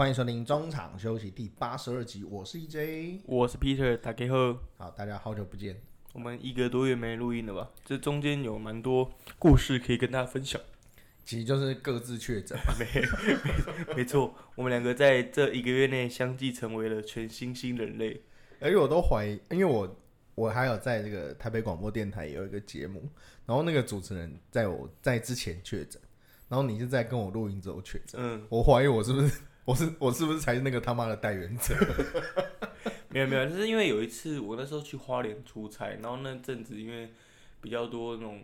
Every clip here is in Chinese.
欢迎收听中场休息第八十二集，我是 EJ。我是 Peter，大家好。好，大家好久不见。我们一个多月没录音了吧？这中间有蛮多故事可以跟大家分享。其实就是各自确诊，没没没错，我们两个在这一个月内相继成为了全新新人类。而且我都怀疑，因为我我还有在这个台北广播电台有一个节目，然后那个主持人在我在之前确诊，然后你是在跟我录音之后确诊。嗯，我怀疑我是不是我是我是不是才是那个他妈的代言者？没有没有，就是因为有一次我那时候去花莲出差，然后那阵子因为比较多那种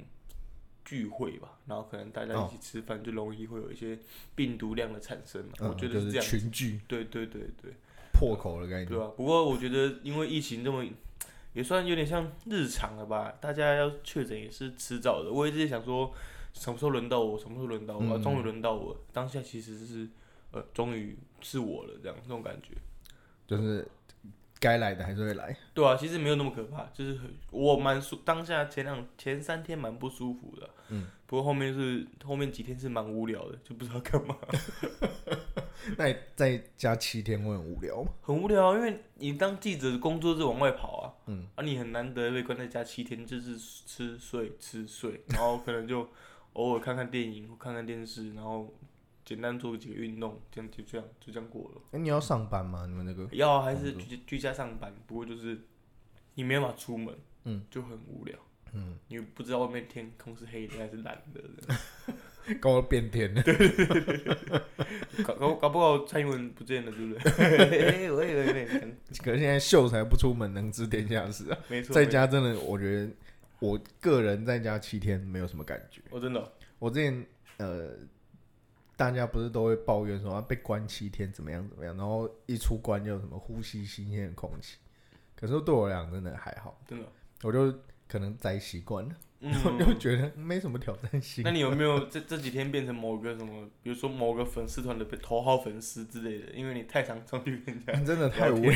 聚会吧，然后可能大家一起吃饭，就容易会有一些病毒量的产生嘛。我觉得是这样。群聚，对对对对，破口的概念。对啊，不过我觉得因为疫情这么，也算有点像日常了吧。大家要确诊也是迟早的。我一直想说，什么时候轮到我？什么时候轮到我？终于轮到我。当下其实是呃，终于是我了，这样这种感觉。就是该来的还是会来。对啊，其实没有那么可怕，就是很我蛮舒，当下前两前三天蛮不舒服的。嗯。不过后面是后面几天是蛮无聊的，就不知道干嘛。那你在家七天会很无聊吗？很无聊，因为你当记者工作是往外跑啊，嗯，啊你很难得被关在家七天，就是吃睡吃睡，然后可能就偶尔看看电影看看电视，然后简单做几个运动，这样就这样就这样过了。哎，你要上班吗？你们那个要还是居居家上班？不过就是你没办法出门，嗯，就很无聊，嗯，你不知道外面天空是黑的还是蓝的。搞到变天 了，搞搞搞不好蔡英文不见了，对不对？我也有点，可是现在秀才不出门，能知天下事啊。没错，在家真的，我觉得我个人在家七天没有什么感觉。我真的，我之前呃，大家不是都会抱怨说被关七天怎么样怎么样，然后一出关就什么呼吸新鲜的空气。可是对我来讲真的还好，真的，我就可能宅习惯了。我就觉得没什么挑战性。那你有没有这这几天变成某个什么，比如说某个粉丝团的头号粉丝之类的？因为你太常上去跟人家，真的太无聊。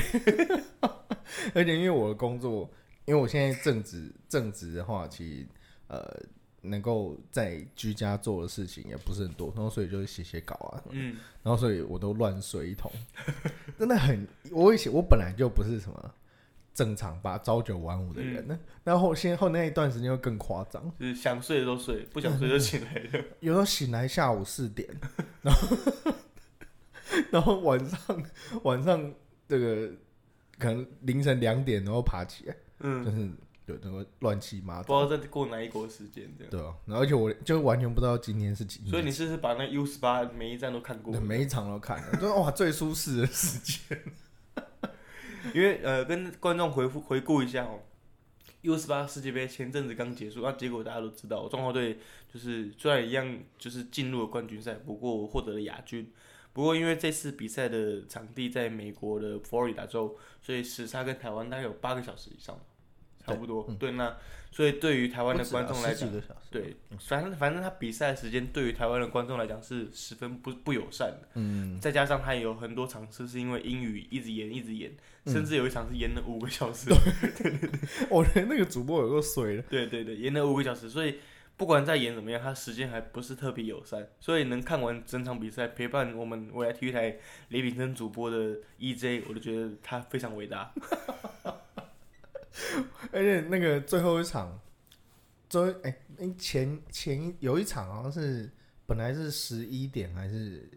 而且因为我的工作，因为我现在正职正职的话，其实呃能够在居家做的事情也不是很多，然后所以就是写写稿啊，嗯，然后所以我都乱睡一通，真的很。我以前我本来就不是什么。正常吧，朝九晚五的人呢，然后先后那一段时间会更夸张，就是想睡都睡，不想睡就醒来了。有时候醒来下午四点，然后然后晚上晚上这个可能凌晨两点然后爬起来，嗯，就是有那个乱七八糟，不知道在过哪一国时间这样。对啊，而且我就完全不知道今天是几。所以你是不是把那 U 十八每一站都看过？每一场都看了，就哇最舒适的时间。因为呃，跟观众回复回顾一下哦，U 十八世界杯前阵子刚结束，那结果大家都知道，中国队就是虽然一样就是进入了冠军赛，不过获得了亚军。不过因为这次比赛的场地在美国的佛罗里达州，所以时差跟台湾大概有八个小时以上。差不多，对，那所以对于台湾的观众来讲，对，反正反正他比赛时间对于台湾的观众来讲是十分不不友善的，嗯，再加上他有很多场次是因为英语一直演一直演，甚至有一场是演了五个小时，对对对，我那个主播有个水了，对对对，演了五个小时，所以不管再演怎么样，他时间还不是特别友善，所以能看完整场比赛，陪伴我们未来体育台李炳生主播的 EJ，我都觉得他非常伟大。而且那个最后一场，周哎前前有一场好像是本来是十一点还是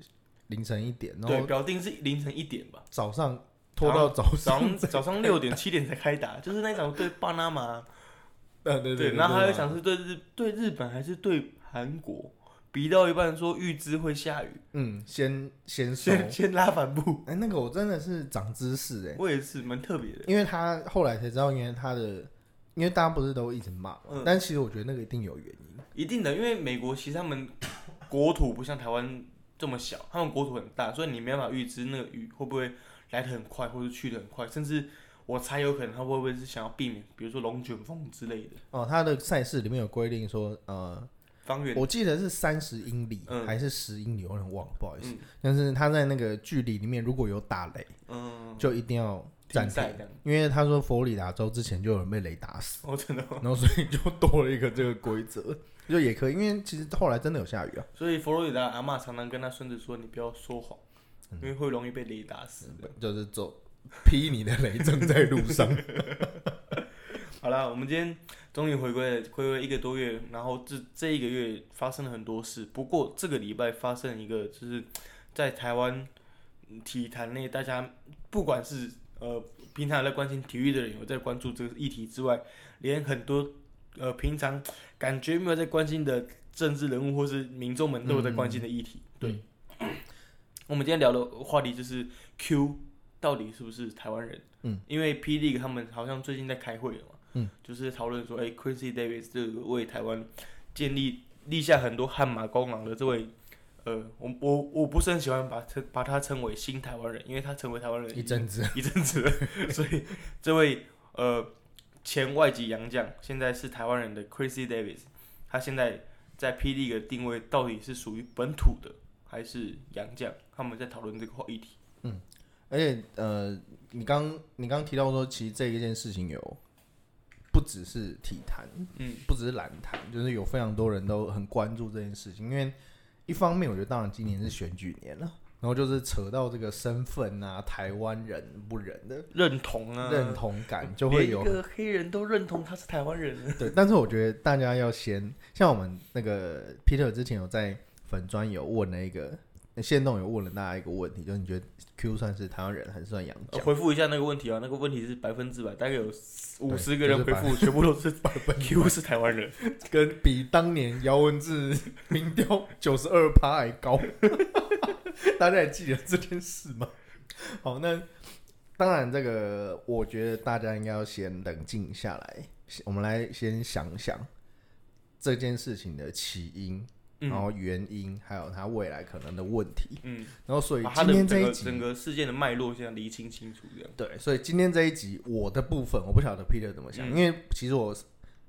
凌晨一点，然后表定是凌晨一点吧，早上拖到早上早上六点七点才开打，就是那场对巴拿马，对对对，然后还有一场是对日对日本还是对韩国。比到一半说预知会下雨，嗯，先先 先先拉帆布，哎，那个我真的是长知识哎，我也是蛮特别的，因为他后来才知道，因为他的，因为大家不是都一直骂，但其实我觉得那个一定有原因，一定的，因为美国其实他们国土不像台湾这么小，他们国土很大，所以你没办法预知那个雨会不会来的很快，或者去的很快，甚至我猜有可能他会不会是想要避免，比如说龙卷风之类的。哦，他的赛事里面有规定说，呃。方圆，我记得是三十英里还是十英里，我有点忘了，不好意思。但是他在那个距离里面，如果有打雷，嗯，就一定要暂停，因为他说佛罗里达州之前就有人被雷打死，哦，真的，然后所以就多了一个这个规则，就也可以，因为其实后来真的有下雨啊。所以佛罗里达阿妈常常跟他孙子说：“你不要说谎。”因为会容易被雷打死。就是走劈你的雷正在路上。好啦，我们今天终于回归了，回归一个多月，然后这这一个月发生了很多事。不过这个礼拜发生一个，就是在台湾体坛内，大家不管是呃平常有在关心体育的人有在关注这个议题之外，连很多呃平常感觉没有在关心的政治人物或是民众们都有在关心的议题。对，我们今天聊的话题就是 Q 到底是不是台湾人？嗯，因为 P League 他们好像最近在开会了嘛。嗯，就是讨论说，哎、c h r i s y Davis 这个为台湾建立立下很多汗马功劳的这位，呃，我我我不是很喜欢把称把他称为新台湾人，因为他成为台湾人一阵子，一阵子了，所以这位呃前外籍洋将，现在是台湾人的 Chrissy Davis，他现在在 P D 的定位到底是属于本土的还是洋将？他们在讨论这个话议题。而且呃，你刚你刚提到说，其实这一件事情有不只是体坛，嗯，不只是篮坛，就是有非常多人都很关注这件事情。因为一方面，我觉得当然今年是选举年了，然后就是扯到这个身份啊，台湾人不人的认同啊，认同感，就会有连一个黑人都认同他是台湾人。对。但是我觉得大家要先像我们那个 Peter 之前有在粉专有问了一个。线动有问了大家一个问题，就是你觉得 Q 算是台湾人还是算洋呃将？回复一下那个问题啊，那个问题是百分之百，大概有五对十个人就是回复，全部都是 Q 是台湾人。跟比当年姚文智 民调九十二趴还高，大家还记得这件事吗？好，那当然，这个我觉得大家应该要先冷静下来，我们来先想想这件事情的起因，然嗯后原因，还有它未来可能的问题。嗯，然后，所以今的整个天这一集整个事件的脉络现在厘清清楚，这样。对，所以今天这一集我的部分，我不晓得 Peter 怎么想，嗯因为其实我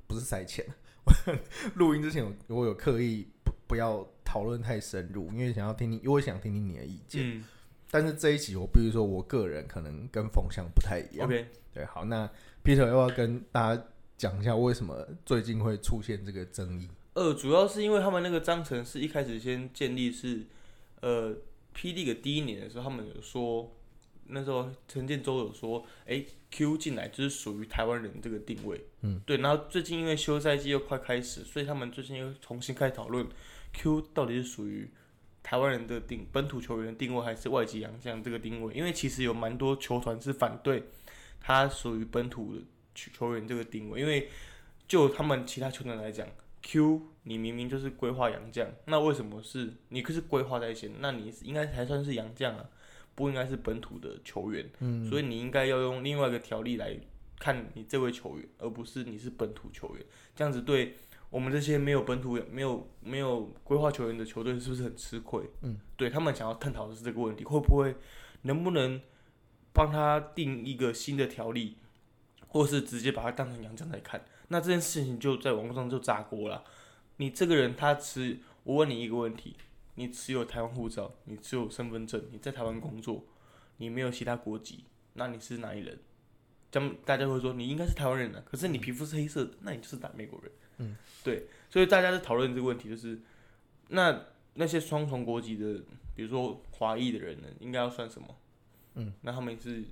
不是塞钱，我 录音之前我我有刻意不不要讨论太深入，因为想要听听，因为我想听听你的意见。嗯但是这一集我必须说，我个人可能跟风向不太一样。，OK，对，好，那 Peter 要不要跟大家讲一下为什么最近会出现这个争议？呃，主要是因为他们那个章程是一开始先建立是，呃，P D 的第一年的时候，他们有说，那时候陈建州有说，哎、q 进来就是属于台湾人这个定位，嗯，对。然后最近因为休赛季又快开始，所以他们最近又重新开始讨论 Q 到底是属于台湾人的定本土球员的定位，还是外籍洋将这个定位？因为其实有蛮多球团是反对他属于本土的球球员这个定位，因为就他们其他球团来讲。Q，你明明就是规划洋将，那为什么是你可是规划在先？那你应该才算是洋将啊，不应该是本土的球员。嗯，所以你应该要用另外一个条例来看你这位球员，而不是你是本土球员。这样子对我们这些没有本土、没有没有规划球员的球队是不是很吃亏？嗯，对他们想要探讨的是这个问题，会不会能不能帮他定一个新的条例，或是直接把他当成洋将来看？那这件事情就在网络上就炸锅了。你这个人他持，我问你一个问题：你持有台湾护照，你持有身份证，你在台湾工作，你没有其他国籍，那你是哪里人？将大家会说你应该是台湾人啊，可是你皮肤是黑色的，那你就是打美国人。嗯，对，所以大家在讨论这个问题，就是那那些双重国籍的，比如说华裔的人呢，应该要算什么？嗯，那他们是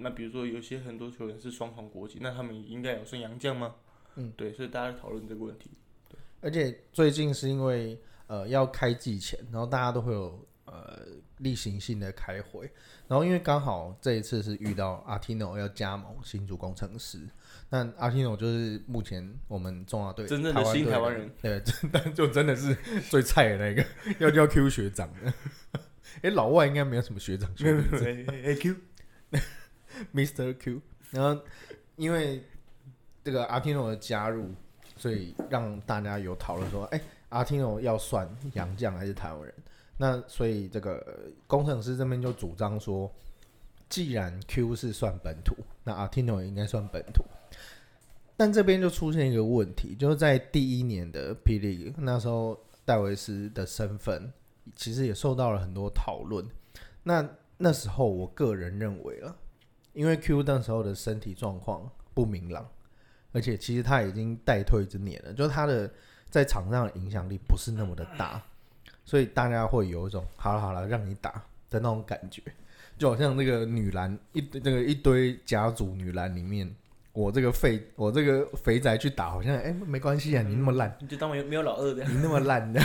那比如说有些很多球员是双重国籍，那他们应该有算洋将吗？嗯，对，所以大家在讨论这个问题。而且最近是因为呃要开季前，然后大家都会有呃例行性的开会，然后因为刚好这一次是遇到阿 Tino 要加盟新竹工程师，那阿 Tino 就是目前我们中华队真正的新台湾人，对，但就真的是最菜的那个，要叫 Q 学长的。哎、老外应该没有什么学长学没有弟没有没有 Q，Mr. Q，然后因为这个阿 Tino 的加入，所以让大家有讨论说，哎、阿 Tino 要算洋将还是台湾人？那所以这个工程师这边就主张说，既然 Q 是算本土，那阿 Tino 也应该算本土。但这边就出现一个问题，就是在第一年的霹雳那时候，戴维斯的身份其实也受到了很多讨论。那那时候我个人认为了，因为 Q 那时候的身体状况不明朗，而且其实他已经代退之年了，就是他的在场上的影响力不是那么的大，所以大家会有一种好了好了让你打，的那种感觉，就好像那个女篮一那个一堆甲组女篮里面，我这个废我这个肥宅去打，好像哎、没关系啊，你那么烂。你就当没没有老二的。你那么烂的，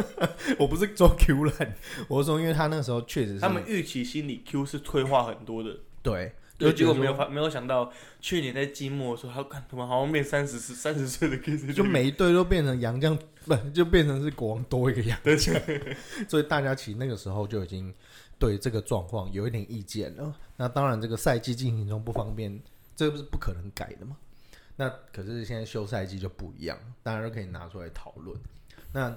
我不是说 Q 烂，我是说因为他那时候确实是他们预期心理 Q 是退化很多的，对，对，就结果没有发没有想到去年在季末的时候，他看他们好像变三十三十岁的 Q，就每一队都变成杨将，不就变成是国王多一个洋将，所以大家其实那个时候就已经对这个状况有一点意见了。那当然，这个赛季进行中不方便，这个是不可能改的嘛。那可是现在休赛季就不一样，大家都可以拿出来讨论。那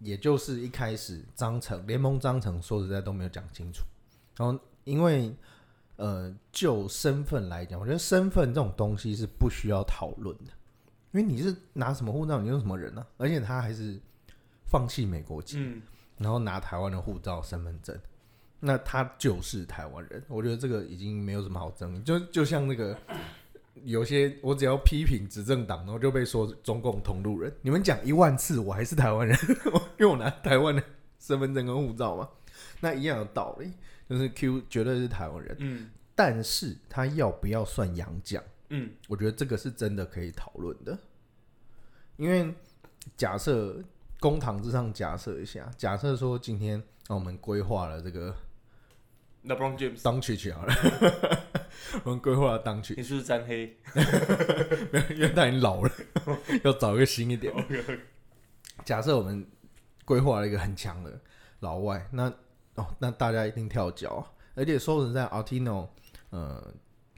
也就是一开始章程联盟章程说实在都没有讲清楚，然后因为呃就身份来讲，我觉得身份这种东西是不需要讨论的。因为你是拿什么护照，你用什么人呢、而且他还是放弃美国籍，嗯，然后拿台湾的护照、身份证，那他就是台湾人。我觉得这个已经没有什么好争议，就就像那个有些我只要批评执政党，然后就被说中共同路人。你们讲一万次，我还是台湾人，因为我拿台湾的身份证跟护照嘛。那一样的道理，就是 Q 绝对是台湾人，嗯。但是他要不要算洋将？嗯。我觉得这个是真的可以讨论的，因为假设公堂之上假设一下，假设说今天啊我们规划了这个，LeBron James，当曲曲好了，我们规划了当曲，你是不是沾黑？没有因为他已经老了，要找一个新一点。假设我们规划了一个很强的老外，那哦，那大家一定跳脚啊！而且说实在，Altino，呃，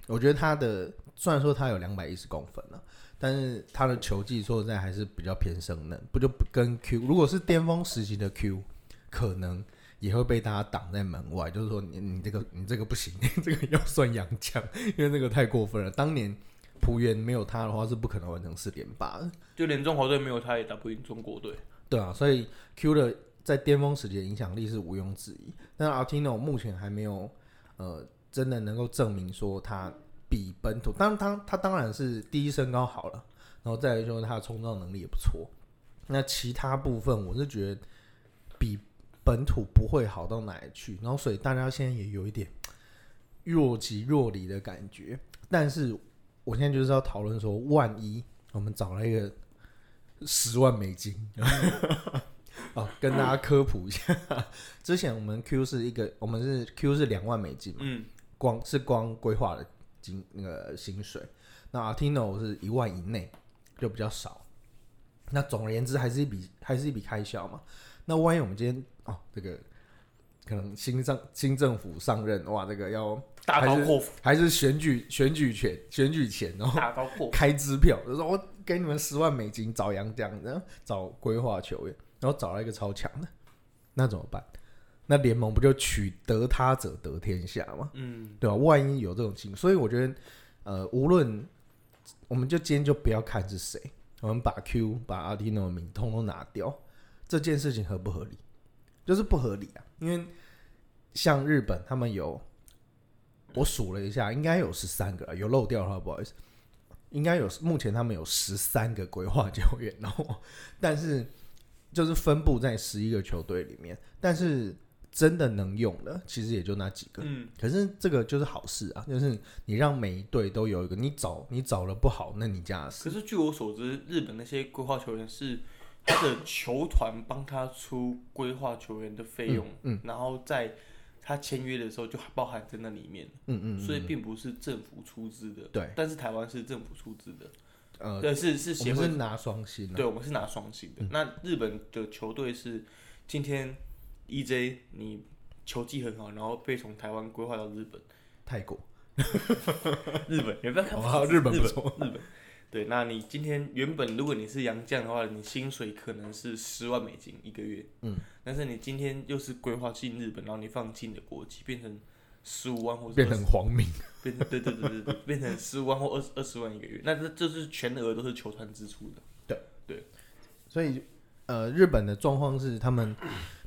我觉得他的虽然说他有两百一十公分了、但是他的球技说实在还是比较偏生嫩，不就不跟 Q，如果是巅峰时期的 Q，可能也会被大家挡在门外，就是说你你这个你这个不行，你这个要算洋枪，因为那个太过分了。当年浦原没有他的话，是不可能完成四连霸的。就连中华队没有他也打不赢中国队。对啊，所以 Q 的在巅峰时期的影响力是毋庸置疑。但 Altino 目前还没有呃真的能够证明说他比本土，当然他他当然是第一身高好了，然后再来说他的冲撞能力也不错。那其他部分我是觉得比本土不会好到哪里去，然后所以大家现在也有一点若即若离的感觉。但是我现在就是要讨论说，万一我们找了一个十万美金，哦，跟大家科普一下，之前我们 Q 是一个，我们是 Q 是两万美金嘛，嗯，光是光规划的金那个薪水，那 Artino 是一万以内，就比较少。那总而言之，还是一笔还是一笔开销嘛。那万一我们今天哦，这个可能新上新政府上任，哇，这个要大刀阔斧，还是选举选举权选举前，然后大刀阔斧。开支票，就说我给你们十万美金找洋将，然后找规划球员，然后找到一个超强的，那怎么办？那联盟不就取得他者得天下吗？嗯，对吧、万一有这种情，所以我觉得，呃，无论我们就今天就不要看是谁，我们把 Q 把阿蒂诺的名通通拿掉，这件事情合不合理？就是不合理啊，因为像日本他们有，我数了一下，应该有十三个，有漏掉的话不好意思，应该有目前他们有十三个规划球员，然后但是就是分布在十一个球队里面，但是真的能用的其实也就那几个。嗯，可是这个就是好事啊，就是你让每一队都有一个，你找你找了不好，那你家的事。可是据我所知，日本那些规划球员是他的球团帮他出规划球员的费用，嗯然后在他签约的时候就包含在那里面，嗯嗯，所以并不是政府出资的。对，但是台湾是政府出资的，呃，对，是是我协会们是拿双薪啊。对，我们是拿双薪的。那日本的球队是今天 EJ 你球技很好，然后被从台湾规划到日本，泰国，日本也不要看哦日本日本不错日本。对，那你今天原本如果你是洋将的话，你薪水可能是十万美金一个月，嗯，但是你今天又是规划进日本，然后你放弃你的国籍，变成十五万或变成黄明。变成对对对对对，变成十五万或二十二十万一个月，那这这是全额都是球团支出的。对。对。所以呃，日本的状况是他们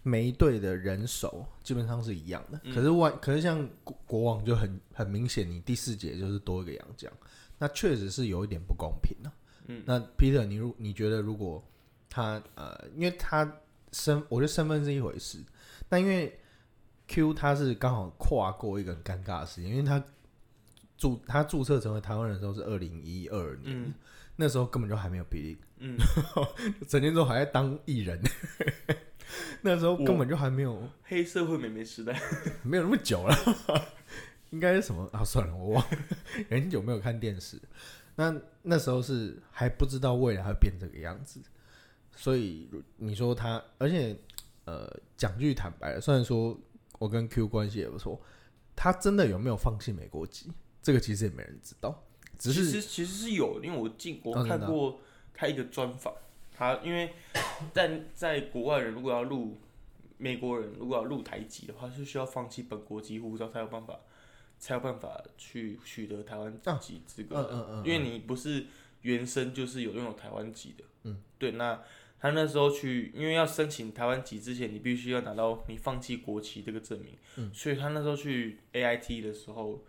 每一队的人手基本上是一样的，可是外可是像国国王就很很明显，你第四节就是多一个洋将，那确实是有一点不公平的、嗯，那 Peter，你如你觉得如果他呃，因为他身，我觉得身份是一回事，但因为 Q 他是刚好跨过一个很尴尬的时间，因为他注他注册成为台湾人的时候是二零一二年，嗯。那时候根本就还没有比利，嗯，整天都还在当艺人，那时候根本就还没有黑社会美眉时代，没有那么久了，应该是什么？啊？算了，我忘了，很久没有看电视。那那时候是还不知道未来会变这个样子，所以你说他，而且呃，讲句坦白的，虽然说我跟 Q 关系也不错，他真的有没有放弃美国籍，这个其实也没人知道，只其是实其实是有，因为我进我看过他一个专访，他因为在在国外人如果要入美国人如果要入台籍的话，是需要放弃本国籍护照才有办法才有办法去取得台湾籍资格的，嗯嗯嗯，因为你不是原生就是有拥有台湾籍的，嗯，对，那。他那时候去，因为要申请台湾籍之前，你必须要拿到你放弃国籍这个证明。嗯，所以他那时候去 AIT 的时候哦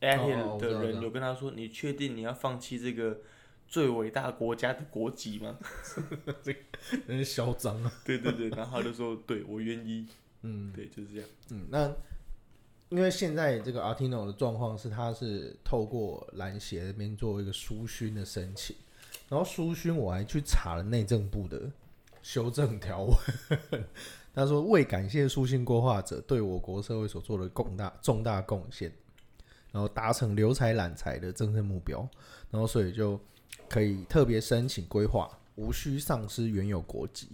，AIT 哦我知的人有跟他说：“你确定你要放弃这个最伟大国家的国籍吗 真是嚣张啊。？”对对对，然后他就说：“对我愿意。”嗯对，就是这样。嗯，那因为现在这个 Artino 的状况是，他是透过篮协那边做一个书勋的申请，然后苏勋我还去查了内政部的修正条文，他说为感谢书信规划者对我国社会所做的重大重大贡献，然后达成留才揽才的政策目标，然后所以就可以特别申请规划，无需丧失原有国籍。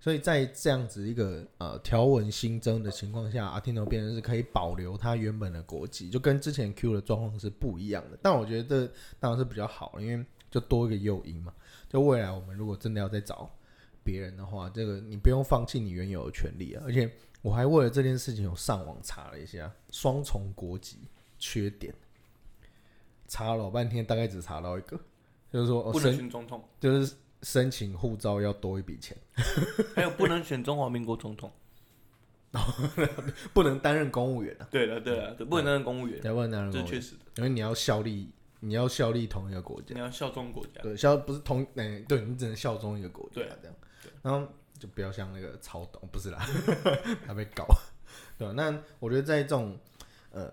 所以在这样子一个呃条文新增的情况下，阿提诺变成是可以保留他原本的国籍，就跟之前 Q 的状况是不一样的。但我觉得这当然是比较好，因为就多一个诱因嘛。就未来我们如果真的要再找别人的话，这个你不用放弃你原有的权利啊。而且我还为了这件事情有上网查了一下双重国籍缺点，查了老半天，大概只查到一个，就是说哦不能申选总统，就是申请护照要多一笔钱。还有不能选中华民国总统。不能担任公务员啊，对了对了，不能担任公务员，对不能担任公务员，这是确实的。因为你要效力，你要效力同一个国家，你要效忠国家。对，效不是同，哎、对你只能效忠一个国家，对啊这样，然后就不要像那个曹董，不是啦，他被搞，对吧？那我觉得在这种呃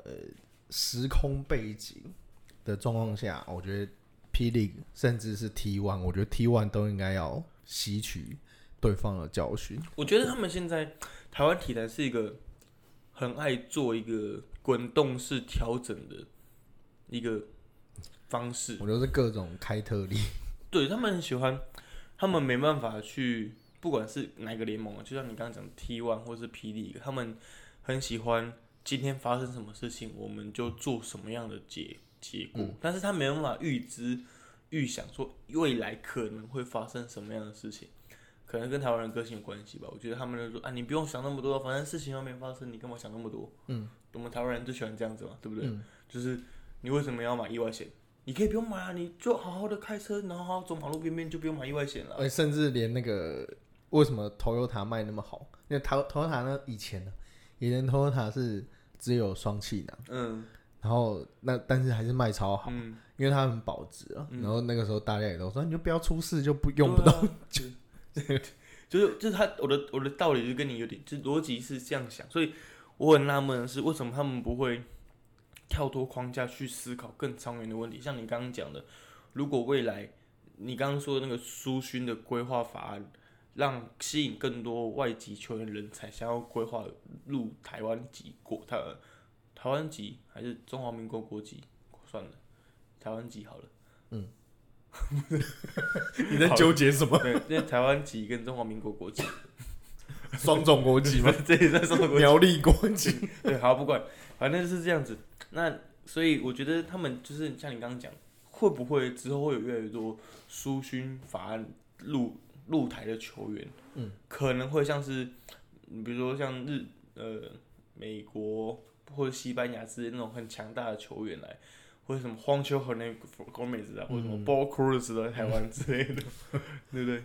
时空背景的状况下，我觉得霹雳甚至是 T One，我觉得 T One 都应该要吸取对方的教训，我觉得他们现在台湾体坛是一个很爱做一个滚动式调整的一个方式。我都是各种开特例，对他们很喜欢，他们没办法去，不管是哪个联盟啊，就像你刚刚讲 T One 或是 P D，，他们很喜欢今天发生什么事情，我们就做什么样的结结果，但是他没办法预知、预想说未来可能会发生什么样的事情。可能跟台湾人个性有关系吧，我觉得他们就说啊，你不用想那么多，反正事情又没发生，你干嘛想那么多？嗯，我们台湾人最喜欢这样子嘛，对不对？嗯就是你为什么要买意外险？你可以不用买啊，你就好好的开车，然后好好走马路边边，就不用买意外险了。而且甚至连那个为什么 Toyota 卖那么好？因为 Toy Toyota 呢以前呢，以前 Toyota 是只有双气囊，嗯然后那但是还是卖超好，嗯，因为它很保值啊。嗯然后那个时候大家也都说，你就不要出事，就不用不到。啊就 就是就是他我的我的道理就跟你有点，就逻辑是这样想，所以我很纳闷的是，为什么他们不会跳脱框架去思考更长远的问题？像你刚刚讲的，如果未来你刚刚说的那个苏勋的规划法案，让吸引更多外籍球员人才想要规划入台湾籍国台台湾籍还是中华民国国籍？算了，台湾籍好了。嗯 你在纠结什么？对，因为台湾籍跟中华民国国籍，双重国籍吗？这也算双重国籍？苗栗国籍。对，好不管，反正就是这样子。那所以我觉得他们就是像你刚刚讲，会不会之后会有越来越多苏勋法案入入台的球员？嗯，可能会像是，嗯比如说像日呃美国或者西班牙之类那种很强大的球员来。或者什么荒丘和那个 Gomez 啊，或者什么 Ball Cruz 的台湾之类的，对不对？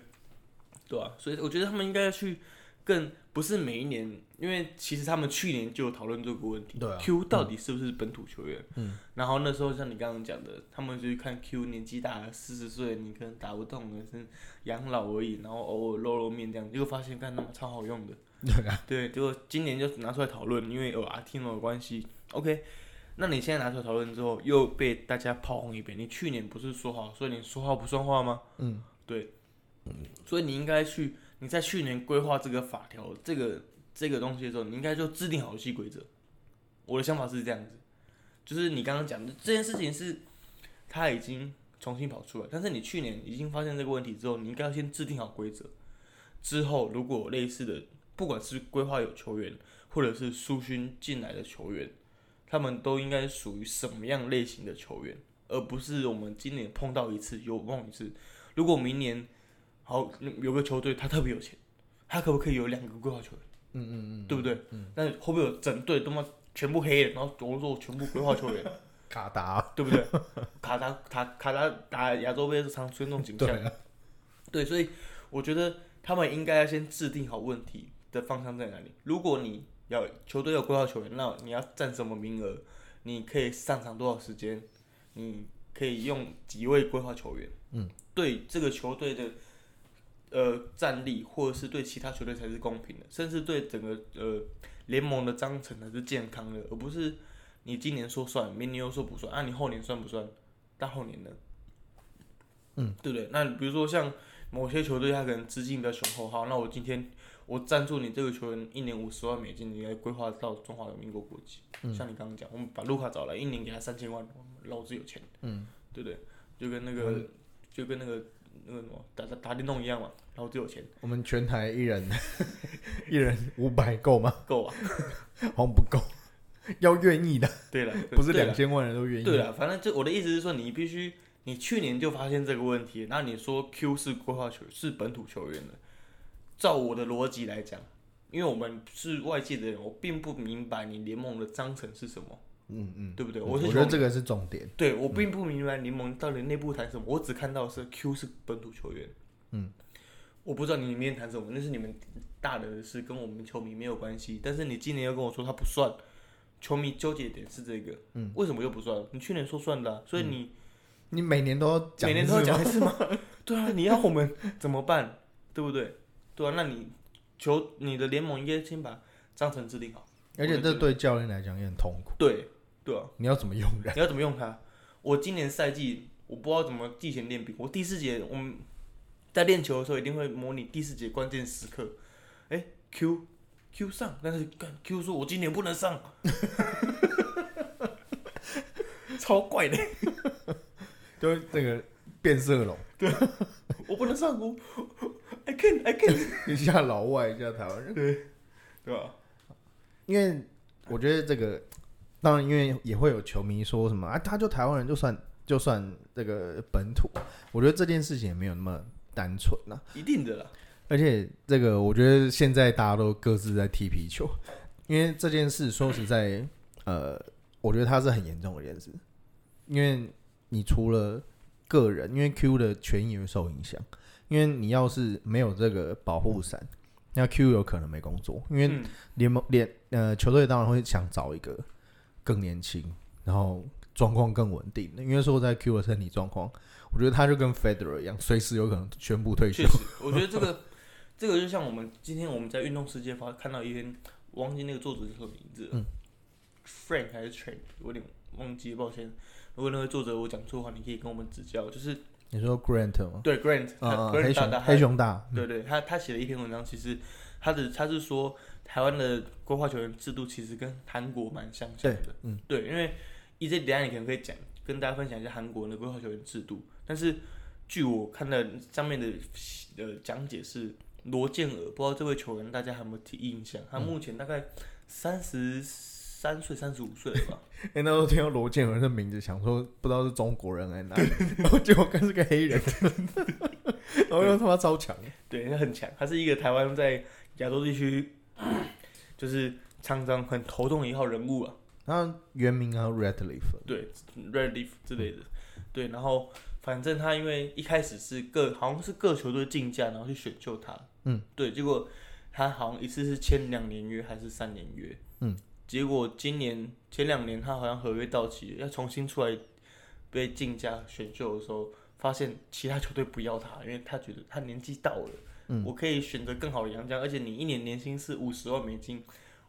对啊，所以我觉得他们应该要去更不是每一年，因为其实他们去年就有讨论这个问题。啊 Q 到底是不是本土球员？嗯，然后那时候像你刚刚讲的，他们就去看 Q 年纪大了，四十岁，你可能打不动了，是养老而已，然后偶尔露露面这样，结果发现干他妈超好用的。对啊，对，结果今年就拿出来讨论，因为有阿听的关系。OK，那你现在拿出来讨论之后，又被大家炮轰一遍。你去年不是说好，所以你说话不算话吗？嗯，对，所以你应该去，你在去年规划这个法条，这个这个东西的时候，你应该就制定好游戏规则。我的想法是这样子，就是你刚刚讲的这件事情是，他已经重新跑出来，但是你去年已经发现这个问题之后，你应该要先制定好规则。之后如果类似的，不管是规划有球员，或者是苏勋进来的球员，他们都应该属于什么样类型的球员，而不是我们今年碰到一次有梦一次。如果明年好有个球队他特别有钱，他可不可以有两个规划球员？嗯嗯嗯，对不对？嗯那会不会有整队他妈全部黑人，然后我说全部规划球员，卡达，对不对？卡达卡卡达打亚洲杯是常出现这种景象对，啊，对，所以我觉得他们应该要先制定好问题的方向在哪里。如果你要球队有规划球员，那你要占什么名额？你可以上场多少时间？你可以用几位规划球员？嗯，对这个球队的呃战力，或者是对其他球队才是公平的，甚至对整个呃联盟的章程才是健康的，而不是你今年说算，明年又说不算，啊，你后年算不算？大后年呢？嗯，对不对？那比如说像某些球队，他可能资金比较雄厚，好，那我今天我赞助你这个球员一年五十万美金，你来规划到中华民国国籍。嗯像你刚刚讲，我们把卢卡找来，一年给他三千万，老子有钱，嗯，对不对？就跟那个、就跟那个那个什么打打打电动一样嘛，然后就有钱，我们全台一人 一人五百够吗？够啊。好像不够，要愿意的，对了，不是两千万人都愿意。对了，反正就我的意思是说，你必须，你去年就发现这个问题，那你说 Q 是规划球是本土球员的，照我的逻辑来讲，因为我们是外界的人，我并不明白你联盟的章程是什么，嗯嗯，对不对？我是从觉得这个是重点。对我并不明白联盟到底内部谈什么，我只看到是 Q 是本土球员，嗯，我不知道你里面谈什么，那是你们大的事，跟我们球迷没有关系。但是你今年又跟我说他不算，球迷纠结点是这个，嗯，为什么又不算？你去年说算的啊、所以你。你每年都每年都要讲一次吗？对啊，你要我们怎么办？对不对？对啊，那你球你的联盟应该先把章程制定好。而且这对教练来讲也很痛苦。对对啊，你要怎么用人？你要怎么用它？我今年赛季我不知道怎么季前练兵，我第四节我们在练球的时候一定会模拟第四节关键时刻。哎，Q Q 上，但是干 Q 说我今年不能上，超怪的，就是这个变色龙，对我不能上我 I can I can，一下老外，一下台湾人。对吧？因为我觉得这个，当然因为也会有球迷说什么啊，他就台湾人就算就算这个本土，我觉得这件事情也没有那么单纯呐、一定的啦。而且这个，我觉得现在大家都各自在踢皮球，因为这件事说实在，呃，我觉得它是很严重的一件事，因为你除了个人，因为 Q 的权益会受影响，因为你要是没有这个保护伞，那 Q 有可能没工作，因为嗯。联盟联呃球队当然会想找一个更年轻，然后状况更稳定的，因为说在 Q 的身体状况，我觉得他就跟 Federer 一样，随时有可能宣布退休我觉得这个 这个就像我们今天我们在运动世界发看到一篇，忘记那个作者是什么名字了，嗯，Frank 还是 Trent，我有点忘记，抱歉。如果那位作者我讲错的话，你可以跟我们指教。就是你说 Grant 吗？对 Grant，他啊、Grant 黑熊大大，黑熊大，对对，他他写了一篇文章，其实他的他是说台湾的规划球员制度其实跟韩国蛮相像的，嗯，对，因为一这等下你可能可以讲跟大家分享一下韩国的规划球员制度，但是据我看的上面的呃讲解是罗建尔，不知道这位球员大家还有没有提印象？他目前大概三十三岁、三十五岁了吧？哎、那时候听到罗建尔的名字，想说不知道是中国人还是哪里，然后结果看是个黑人，然后又他妈超强，对，他很强，他是一个台湾在亚洲地区就是常常很头痛的一号人物啊。然后原名啊 Radcliffe，对，Red Leaf 之类的，对，然后反正他因为一开始是各好像是各球队竞价，然后去选秀他，嗯，对，结果他好像一次是签两年约还是三年约，嗯，结果今年前两年他好像合约到期，要重新出来被竞价选秀的时候，发现其他球队不要他，因为他觉得他年纪到了，嗯我可以选择更好的洋将，而且你一年年薪是五十万美金，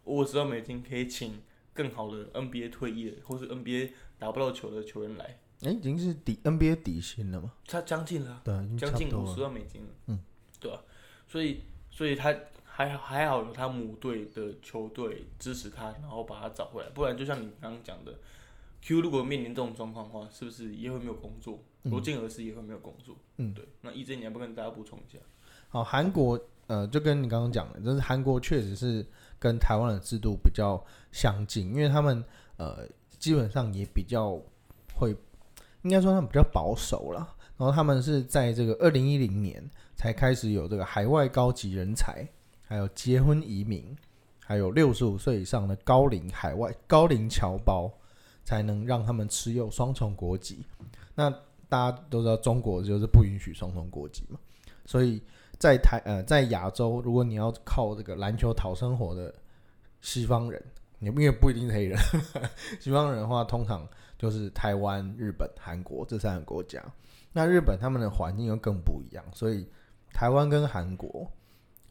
五十万美金可以请更好的 NBA 退役的或是 NBA 打不到球的球员来，哎、已经是底 NBA 底薪了吗？他将近了。对，将近五。十万美金了，嗯，对吧、所以，所以他还还好有他母队的球队支持他，然后把他找回来，不然就像你刚刚讲的，Q 如果面临这种状况的话，是不是也会没有工作？罗健儿是也会没有工作，嗯，对。那 EJ 你要不跟大家补充一下？好，韩国呃，就跟你刚刚讲的，就是韩国确实是跟台湾的制度比较相近，因为他们呃基本上也比较会，应该说他们比较保守啦。然后他们是在这个二零一零年才开始有这个海外高级人才，还有结婚移民，还有六十五岁以上的高龄海外高龄侨胞，才能让他们持有双重国籍。那大家都知道，中国就是不允许双重国籍嘛，所以在台呃在亚洲，如果你要靠这个篮球讨生活的西方人，你因为不一定是黑人，西方人的话，通常就是台湾、日本、韩国这三个国家。那日本他们的环境又更不一样，所以台湾跟韩国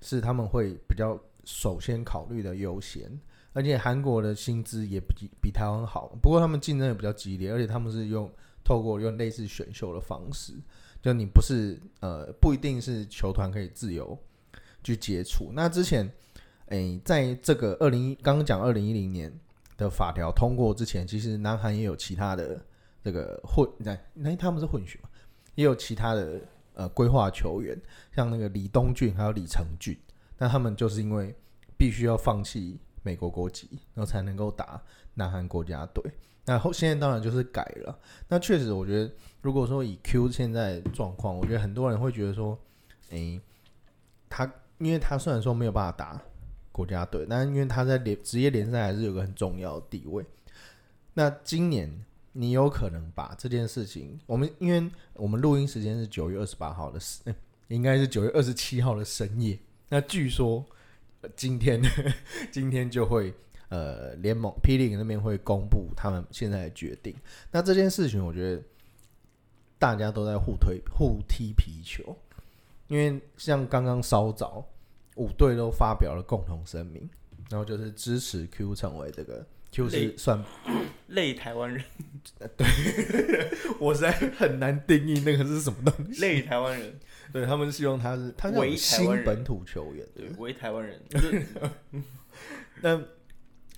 是他们会比较首先考虑的优先，而且韩国的薪资也比比台湾好，不过他们竞争也比较激烈，而且他们是用透过用类似选秀的方式，就你不是呃不一定是球团可以自由去接触。那之前，诶、在这个二零刚刚讲二零一零年的法条通过之前，其实南韩也有其他的这个混，那那他们是混血嘛，也有其他的呃规划球员，像那个李东俊还有李成俊，那他们就是因为必须要放弃美国国籍，然后才能够打南韩国家队。那后现在当然就是改了。那确实，我觉得如果说以 Q 现在状况，我觉得很多人会觉得说，诶、他因为他虽然说没有办法打国家队，但是因为他在联职业联赛还是有个很重要的地位。那今年你有可能把这件事情，我们因为我们录音时间是九月二十八号的深，应该是九月二十七号的深夜。那据说、今天 今天就会呃联盟霹雳那边会公布他们现在的决定。那这件事情，我觉得大家都在互推互踢皮球，因为像刚刚稍早五队都发表了共同声明，然后就是支持 Q 成为这个 Q 是算 类台湾人，对我实在很难定义那个是什么东西。类台湾人，对他们希望他是他是台湾人。新本土球员，对，为台湾人，就是那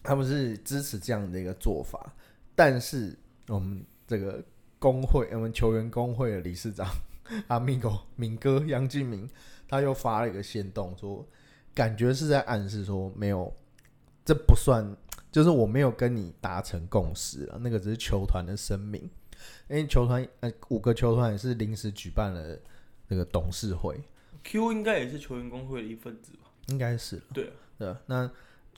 他们是支持这样的一个做法，但是我们这个工会，我们球员工会的理事长 阿米哥、明哥杨敬明，他又发了一个线动说，感觉是在暗示说没有，这不算，就是我没有跟你达成共识了，那个只是球团的声明，因为球团呃五个球团也是临时举办了那个董事会，Q 应该也是球员工会的一份子吧？应该是对啊，对啊，那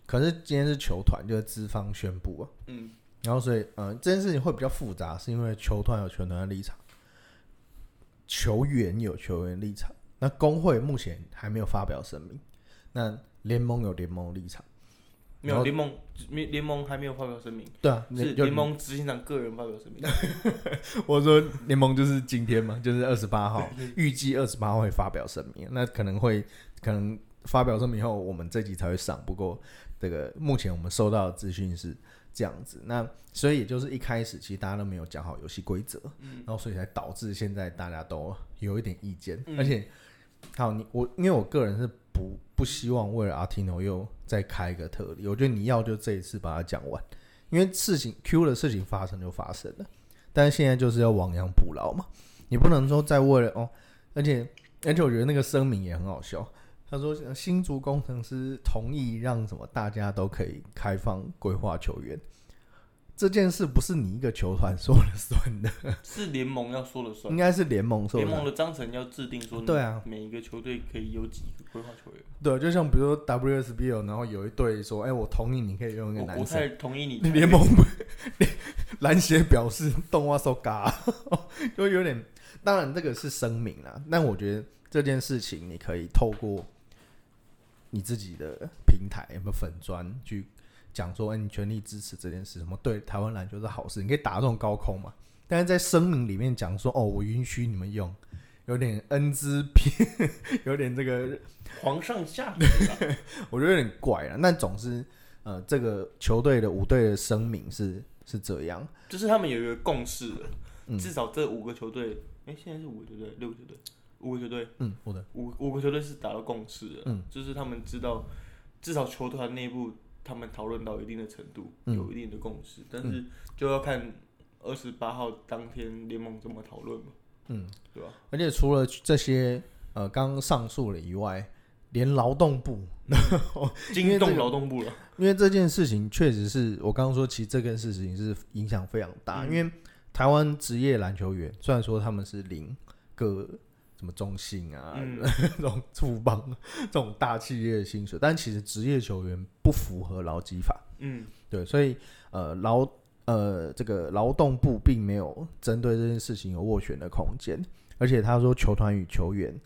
可是今天是球团，就是资方宣布啊。嗯，然后所以，呃，这件事情会比较复杂，是因为球团有球团的立场，球员有球员立场。那工会目前还没有发表声明，那联盟有联盟立场。没有联盟联联盟还没有发表声明，对啊，是联盟执行长个人发表声明。我说联盟就是今天嘛，就是二十八号，预计二十八号会发表声明。那可能会可能发表声明后，我们这集才会上。不过这个目前我们收到的资讯是这样子，那所以也就是一开始其实大家都没有讲好游戏规则，然后所以才导致现在大家都有一点意见，嗯。而且好你我因为我个人是不不希望为了阿提诺又再开一个特例，我觉得你要就这一次把它讲完，因为事情 Q 的事情发生就发生了，但是现在就是要亡羊补牢嘛，你不能说再为了哦，而且而且我觉得那个声明也很好笑。他说：“新竹工程师同意让什么大家都可以开放规划球员，这件事不是你一个球团说了算的，是联盟要说了算应。该是联盟说了算。联盟的章程要制定说，对啊，每一个球队可以有几个规划球员。对，就像比如说 WSBL，然后有一队说：‘哎、我同意你可以用一个男生。太同意你’联盟不 篮协表示动画手嘎，就有点。当然这个是声明啦，但我觉得这件事情你可以透过你自己的平台有没有粉砖去讲说，哎、你全力支持这件事，什么对台湾篮球是好事，你可以打这种高空嘛。但是在声明里面讲说，哦，我允许你们用，有点恩之偏，有点这个皇上下旨了，我觉得有点怪啊。但总之，呃，这个球队的五队的声明是是这样，就是他们有一个共识至少这五个球队，哎、现在是五个球队，六个球队，五个球队，嗯，我的，五五个球队是达到共识的，嗯，就是他们知道，至少球团内部他们讨论到一定的程度，嗯。有一定的共识，但是就要看二十八号当天联盟怎么讨论嘛，嗯，对吧？而且除了这些呃刚刚上诉了以外，连劳动部，惊动劳动部了，因为这件事情确实是我刚刚说，其实这件事情是影响非常大。嗯。因为台湾职业篮球员虽然说他们是领各什么中信啊、嗯。这种富邦这种大企业的薪水，但其实职业球员不符合劳基法。嗯。对，所以呃劳呃这个劳动部并没有针对这件事情有斡旋的空间，而且他说球团与球员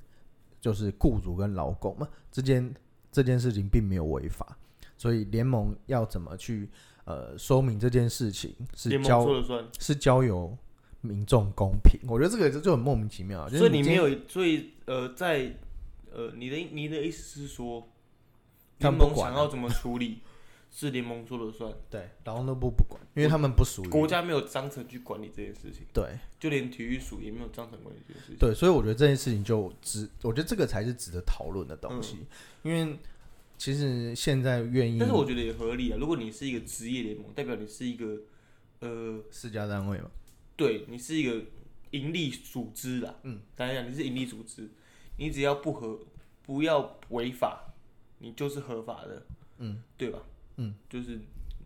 就是雇主跟劳工嘛之间这件事情并没有违法，所以联盟要怎么去呃说明这件事情是交是交由民众公平，我觉得这个就就很莫名其妙啊，就是所以你没有，所以呃，在呃，你的你的意思是说，联盟想要怎么处理，是联盟说了算，对劳动部不管，因为他们不属于国家没有章程去管理这件事情，对。就连体育署也没有章程管理这件事情。对，所以我觉得这件事情就值，我觉得这个才是值得讨论的东西，因为其实现在愿意，但是我觉得也合理啊。如果你是一个职业联盟，代表你是一个呃，私家单位嘛，对你是一个盈利组织啦。嗯，当然讲你是盈利组织，你只要不合，不要违法，你就是合法的。嗯，对吧？嗯，就是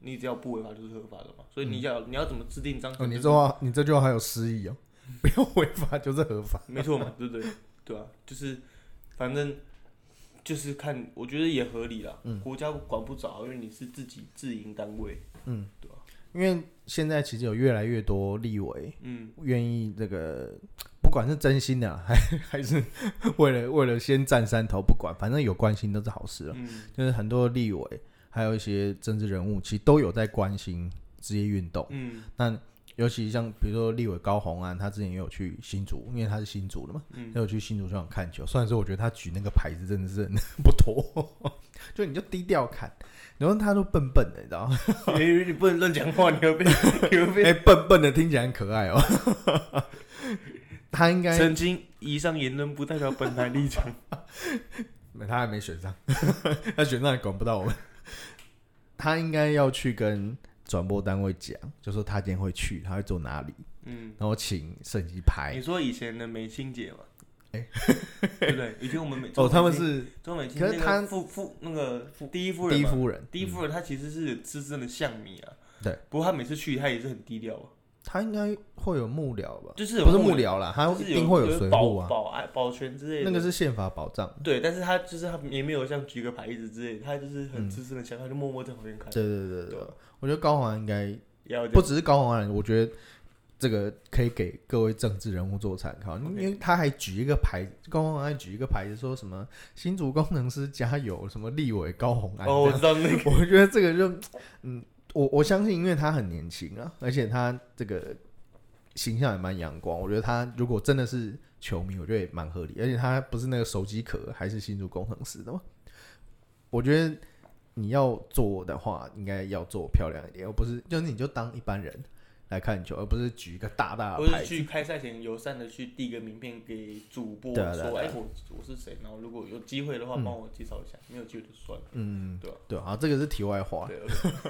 你只要不违法就是合法的嘛。所以你要、你要怎么制定章哦，程？你就是这话你这句话还有诗意哦，不要违法就是合法，没错嘛，对不对？对啊，就是反正就是看，我觉得也合理啦。嗯国家管不着，因为你是自己自营单位。嗯，对吧因为现在其实有越来越多立委嗯，愿意这个，不管是真心的啊还 还是为了为了先占山头，不管，反正有关心都是好事了。嗯，就是很多立委还有一些政治人物，其实都有在关心职业运动。嗯，那尤其像比如说立委高虹安，他之前也有去新竹，因为他是新竹的嘛，嗯也有去新竹球场看球。虽然说我觉得他举那个牌子真的是很 不妥，就你就低调看，然后他都笨笨的，你知道吗？因为你不能乱讲话，你会被你会被 哎、笨笨的听起来很可爱哦。他应该，曾经。以上言论不代表本台立场。他还没选上，他选上也管不到我们。他应该要去跟转播单位讲，就说他今天会去，他会坐哪里，嗯，然后请摄影机拍你。说以前的美青姐嘛？哎对不对？以前我们美 哦，他们是周美青，可是她夫夫那个第一夫人，第一夫人，第一夫人她其实是资深的象迷啊。对，不过她每次去，她也是很低调啊，他应该会有幕僚吧？就是有不是幕僚啦，他一定会有保随护啊，保安、保全之类的。那个是宪法保障。对，但是他就是他也没有像举个牌子之类的，他就是很资深的想，他就默默在旁边看。对对对对我觉得高宏安应该不只是高宏安，我觉得这个可以给各位政治人物做参考，因为他还举一个牌，高宏安举一个牌子说什么新竹工程师加油，什么立委高宏安。哦，我知道那个，我觉得这个就，嗯，我我相信，因为他很年轻啊，而且他这个形象也蛮阳光。我觉得他如果真的是球迷，我觉得也蛮合理。而且他不是那个手机壳，还是新竹工程师的吗。我觉得你要做的话，应该要做漂亮一点，而不是就是你就当一般人来看球，而不是举一个大大我的牌子。是去开赛前友善的去递个名片给主播，对啊对啊说，哎，我我是谁，然后如果有机会的话，嗯帮我介绍一下，没有机会就算了。嗯，对啊对，啊，这个是题外话。对，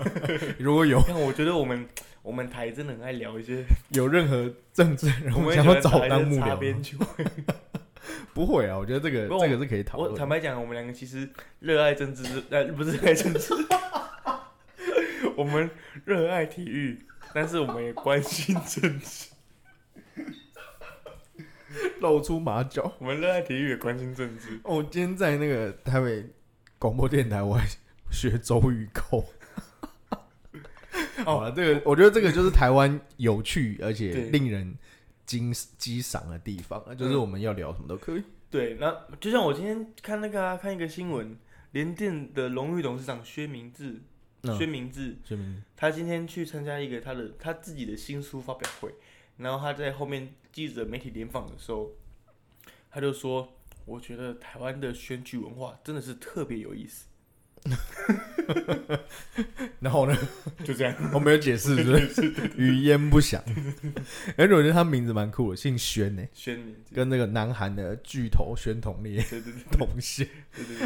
如果有但我觉得我们我们台真的很爱聊一些，有任何政治人我物们也喜欢想要找当幕僚。不会啊，我觉得这个不过这个是可以讨我论的。坦白讲，我们两个其实热爱政治，呃，不是热爱政治，我们热爱体育，但是我们也关心政治。露出马脚。我们热爱体育，也关心政治。哦，我今天在那个台北广播电台，我还学周瑜扣。好了，这个我觉得这个就是台湾有趣而且令人惊激赏的地方啊，就是嗯我们要聊什么都可以。对，那就像我今天看那个、啊、看一个新闻，联电的荣誉董事长薛明志，嗯。薛明志，薛明。他今天去参加一个他的他自己的新书发表会，然后他在后面记者媒体联访的时候，他就说：“我觉得台湾的选举文化真的是特别有意思。然后呢，”就这样，我没有解释，是？语焉不详。而且我觉得他名字蛮酷的，姓宣呢，宣明，跟那个南韩的巨头宣统烈同姓。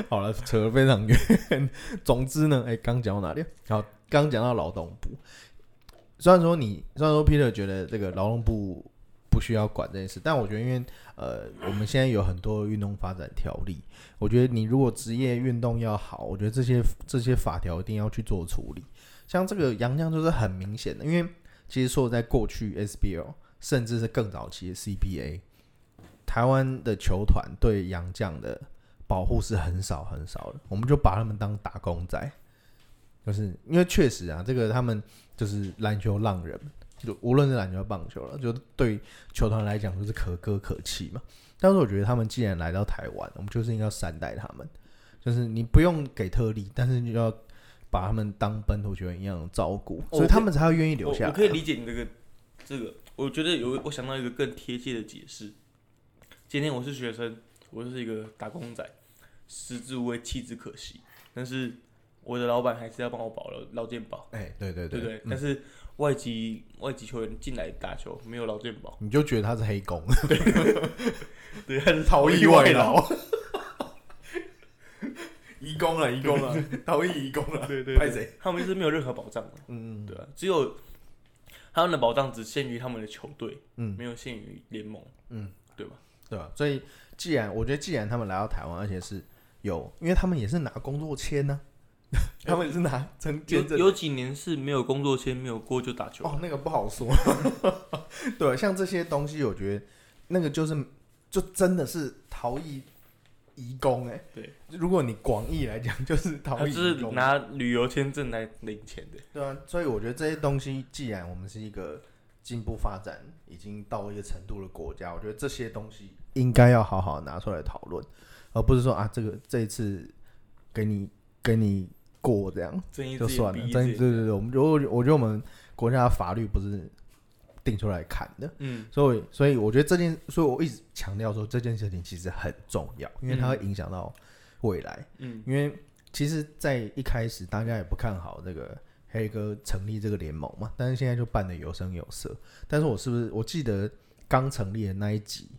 好了，扯得非常远。总之呢，哎、刚讲到哪里？好，刚讲到劳动部。虽然说你，虽然说 Peter 觉得这个劳动部不需要管这件事，但我觉得因为呃，我们现在有很多运动发展条例，我觉得你如果职业运动要好，我觉得这些这些法条一定要去做处理。像这个杨将就是很明显的，因为其实说在过去 SBL 甚至是更早期的 CBA，台湾的球团对杨将的保护是很少很少的，我们就把他们当打工仔，就是因为确实啊，这个他们就是篮球浪人，就无论是篮球、棒球了，就对球团来讲就是可歌可泣嘛。但是我觉得他们既然来到台湾，我们就是应该要善待他们，就是你不用给特例，但是你就要把他们当本土球员一样照顾，所以他们才会愿意留下来啊。我我可以理解你这个这个，我觉得有我想到一个更贴切的解释。今天我是学生，我就是一个打工仔，食之无味，弃之可惜。但是我的老板还是要帮我保了劳健保，哎、对对对不对？但是外籍外籍球员进来打球没有劳健保，你就觉得他是黑工，对，他是逃逸逸外劳。移工了，移工了，逃逸移工了，对对？他们是没有任何保障的，嗯对啊，只有他们的保障只限于他们的球队，嗯没有限于联盟，嗯，对吧？对吧？所以既然我觉得，既然他们来到台湾，而且是有，因为他们也是拿工作签呢、他们也是拿成有签证。有几年是没有工作签，没有过就打球，哦，那个不好说。对，像这些东西，我觉得那个就是就真的是逃逸移工哎、对，如果你广义来讲，就是逃逸他就是移工。拿旅游签证来领钱的。对啊，所以我觉得这些东西，既然我们是一个进步发展已经到一个程度的国家，我觉得这些东西应该要好好拿出来讨论，而不是说啊，这个这一次给你给你过这样就算了。真对。对对，我们我我觉得我们国家的法律不是定出来砍的，嗯，所以所以我觉得这件，所以我一直强调说这件事情其实很重要，因为它会影响到未来。嗯因为其实，在一开始大家也不看好这个黑哥成立这个联盟嘛，但是现在就办的有声有色。但是我是不是我记得刚成立的那一集，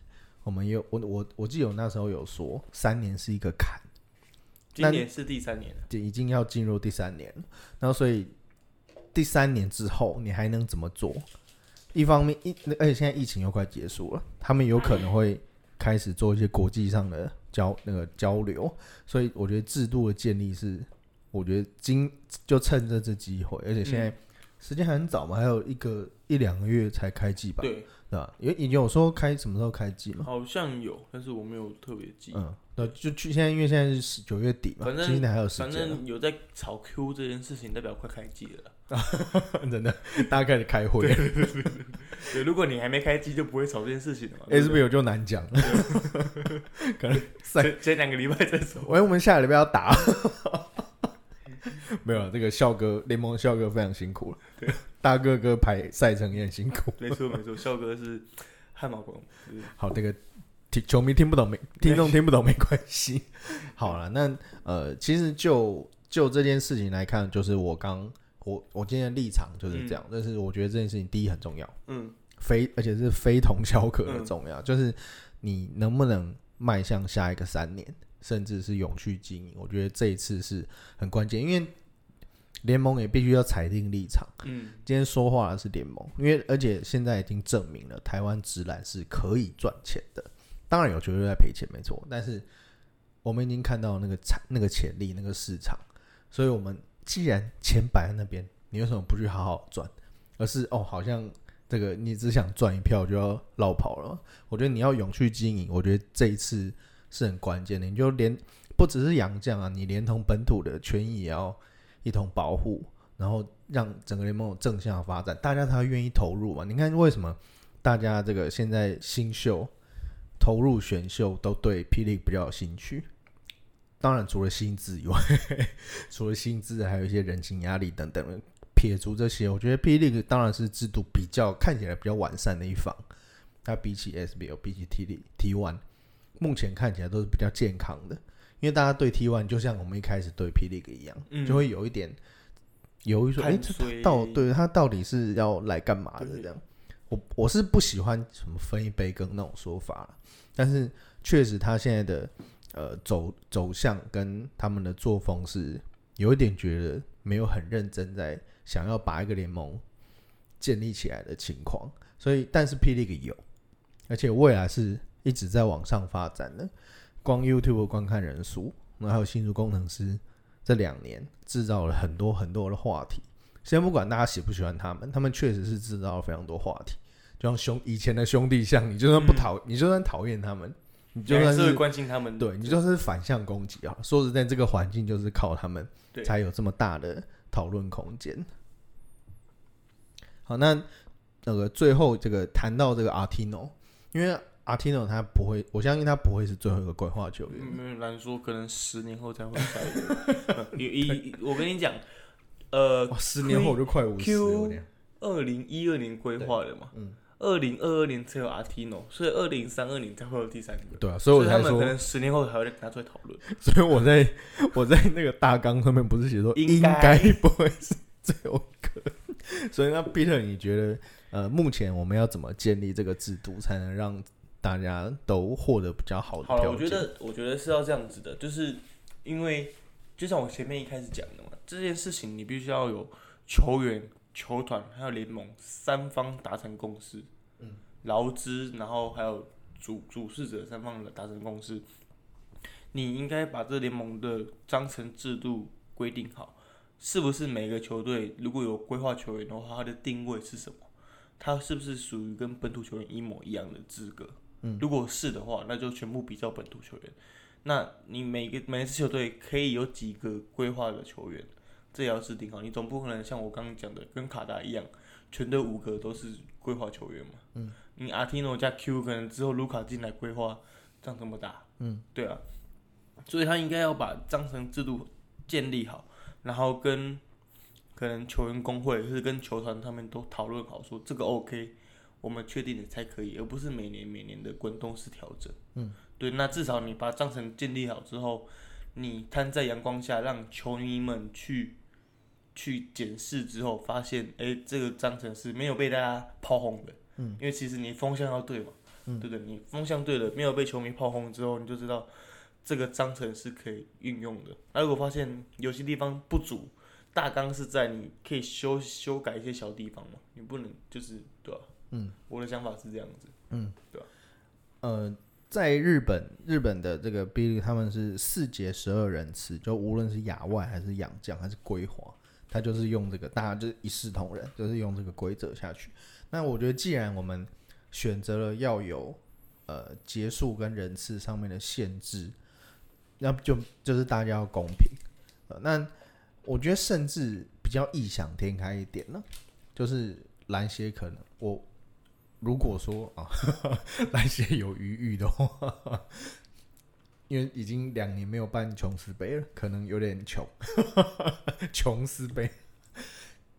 我们有我我我记得我那时候有说三年是一个坎，今年是第三年了。就已经要进入第三年了。然后所以第三年之后你还能怎么做？一方面一而且现在疫情又快结束了，他们有可能会开始做一些国际上的交那个交流，所以我觉得制度的建立是，我觉得今就趁这次机会，而且现在时间还很早嘛，还有一个一两个月才开季吧，对，对吧？有已经有说开什么时候开季吗？好像有，但是我没有特别记。嗯，对，就去现在因为现在是九月底嘛，反正今年还有时反间反，正有在炒 Q 这件事情，代表快开机了。真的，大家开始开会。对，如果你还没开机，就不会炒这件事情了嘛。SBL 就难讲了，可能赛。前前两个礼拜再说。喂，我们下个礼拜要打，没有。这个笑哥联盟笑哥非常辛苦了，对，大哥哥排赛程也很辛苦。没错没错，笑哥是汗毛孔，就是好，这个听球迷听不懂没，听众听不懂没关系。好了，那呃，其实就就这件事情来看，就是我刚我我今天的立场就是这样，但是我觉得这件事情第一很重要，嗯。非而且是非同小可的嗯重要，就是你能不能迈向下一个三年，甚至是永续经营，我觉得这一次是很关键，因为联盟也必须要裁定立场。嗯。今天说话的是联盟，因为而且现在已经证明了台湾直男是可以赚钱的，当然有球队在赔钱没错，但是我们已经看到那个产那个潜力那个市场，所以我们既然钱摆在那边，你为什么不去好好赚，而是哦好像这个你只想赚一票就要绕跑了？我觉得你要永续经营，我觉得这一次是很关键的，你就连不只是洋将啊，你连同本土的权益也要一同保护。然后让整个联盟有正向的发展，大家才会愿意投入嘛。你看为什么大家这个现在新秀投入选秀都对霹雳比较有兴趣？当然除了薪资以外，除了薪资，还有一些人情压力等等。撇除这些，我觉得 P League 当然是制度比较看起来比较完善的一方。它比起 SBL，比起 T League、T One，目前看起来都是比较健康的。因为大家对 T One 就像我们一开始对 P League 一样，嗯就会有一点犹豫说，哎、这看衰到对他到底是要来干嘛的这样？我我是不喜欢什么分一杯羹那种说法啦但是确实他现在的呃走走向跟他们的作风是有一点觉得没有很认真在想要把一个联盟建立起来的情况，所以但是霹雳 e 有，而且未来是一直在往上发展的，光 YouTube 观看人数，然后还有新竹工程师这两年制造了很多很多的话题。先不管大家喜不喜欢他们，他们确实是制造了非常多话题。就像兄以前的兄弟像，你就算不讨，你就算讨厌他们，你就算是是关心他们，对你就是反向攻击啊！说实在，这个环境就是靠他们对才有这么大的讨论空间。好，那那个最后这个谈到这个 Artino，因为 Artino 他不会，我相信他不会是最后一个规划球员。嗯没有难说，可能十年后才会下一个。一我跟你讲，呃哇，，十年后我就快五十了呢。二零一二年规划的嘛，嗯，二零二二年才有阿 t i n o 所以二零三二年才会有第三个。对啊，所以我才说他们可，能十年后还会拿出来讨论。所以我在我在那个大纲上面不是写说应该不会是最后一个。所以那 Peter，你觉得呃，目前我们要怎么建立这个制度，才能让大家都获得比较好的好了，我觉得我觉得是要这样子的，就是因为就像我前面一开始讲的嘛，这件事情你必须要有球员、球团还有联盟三方达成共识，嗯，劳资，然后还有主主事者三方的达成共识，你应该把这联盟的章程制度规定好，是不是每个球队如果有规划球员的话，他的定位是什么？他是不是属于跟本土球员一模一样的资格？如果是的话，那就全部比照本土球员。那你每个每一支球队可以有几个规划的球员，这也要制定好。你总不可能像我刚刚讲的，跟卡达一样，全队五个都是规划球员嘛。嗯。你阿提诺加 Q 可能之后卢卡进来规划，这样这么大。嗯。对啊。所以他应该要把章程制度建立好，然后跟可能球员工会或者跟球团他们都讨论好，说这个 OK，我们确定的才可以，而不是每年每年的滚动式调整。嗯，对，那至少你把章程建立好之后，你摊在阳光下，让球迷们去去检视之后，发现哎、诶这个章程是没有被大家炮轰的。嗯，因为其实你风向要对嘛，嗯，对不对？你风向对了，没有被球迷炮轰之后，你就知道这个章程是可以运用的。那如果发现有些地方不足，大纲是在你可以修修改一些小地方嘛，你不能就是对吧、嗯，我的想法是这样子。嗯，对吧呃，在日本，日本的这个 B 利他们是四节十二人次，就无论是亚外还是洋将还是归华，他就是用这个，大家就是一视同仁，就是用这个规则下去。那我觉得，既然我们选择了要有呃结束跟人次上面的限制，那就就是大家要公平。那我觉得甚至比较异想天开一点呢，就是篮协可能我如果说啊，篮协有余裕的话，因为已经两年没有办琼斯杯了，可能有点穷，琼斯杯。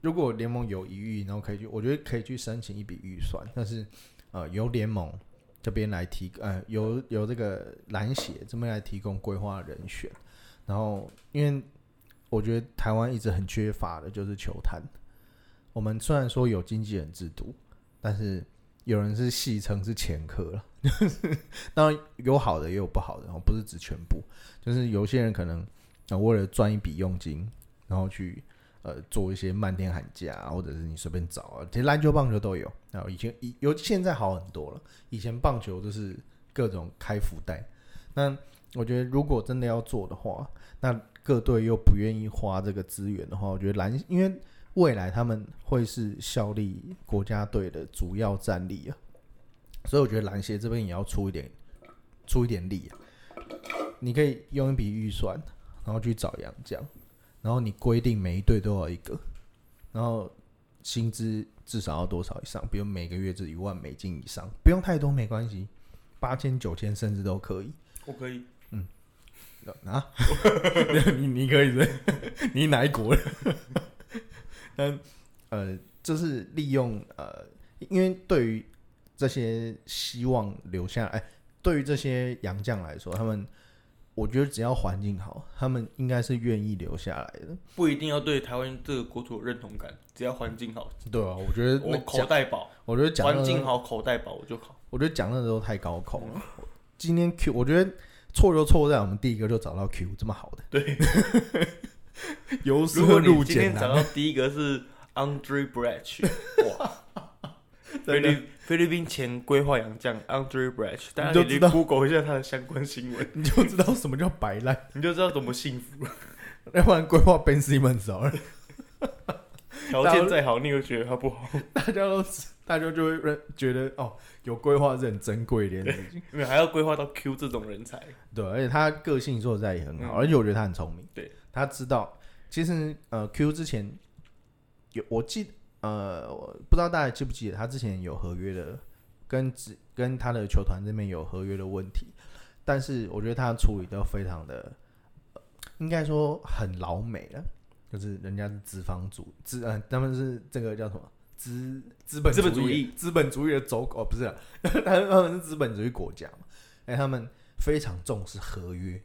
如果联盟有余裕，然后可以去，我觉得可以去申请一笔预算，但是呃，由联盟这边来提，呃，由由这个篮协这边来提供规划人选，然后因为我觉得台湾一直很缺乏的就是球坛。我们虽然说有经纪人制度，但是有人是戏称是前科了，就 是当然有好的也有不好的，然后不是指全部，就是有些人可能为了赚一笔佣金，然后去呃做一些漫天喊价，或者是你随便找啊，其实篮球、棒球都有。然后以前以有现在好很多了，以前棒球就是各种开福袋。那我觉得如果真的要做的话，那各队又不愿意花这个资源的话，我觉得篮因为未来他们会是效力国家队的主要战力啊，所以我觉得篮协这边也要出一点出一点力啊。你可以用一笔预算，然后去找洋将，然后你规定每一队都要一个，然后薪资至少要多少以上，比如每个月是一万美金以上，不用太多没关系，八千九千甚至都可以。我可以，啊，你你可以是？你哪一国的？但呃，就是利用呃，因为对于这些希望留下来，对于这些洋将来说，他们我觉得只要环境好，他们应该是愿意留下来的。不一定要对台湾这个国土有认同感，只要环境好，对啊，我觉得我口袋宝，我觉得讲环境好，口袋宝我就好。我觉得讲的都太高空了。今天 Q，我觉得错就错在我们第一个就找到 Q 这么好的。对，由如果入你今天简找到第一个是 Andre Brach，哇，菲律菲律宾前规划洋将 Andre Brach，大家可以去你就知道。Google 一下他的相关新闻，你就知道什么叫白烂，你就知道多么幸福。要不然规划 Ben Simmons 好了，条件再好，你又觉得他不好，大家都大家就会认觉得哦，有规划是很珍贵的。因为还要规划到 Q 这种人才。对，而且他个性说实在也很好，嗯。而且我觉得他很聪明。对，他知道。其实呃 Q 之前有我记呃我不知道大家记不记得他之前有合约的，跟只跟他的球团这边有合约的问题，但是我觉得他处理都非常的，呃应该说很老美了，就是人家是资方主资呃他们是这个叫什么资资本资本主主义资本主义的走狗、哦、不是啊，他们他们是资本主义国家嘛，哎他们非常重视合约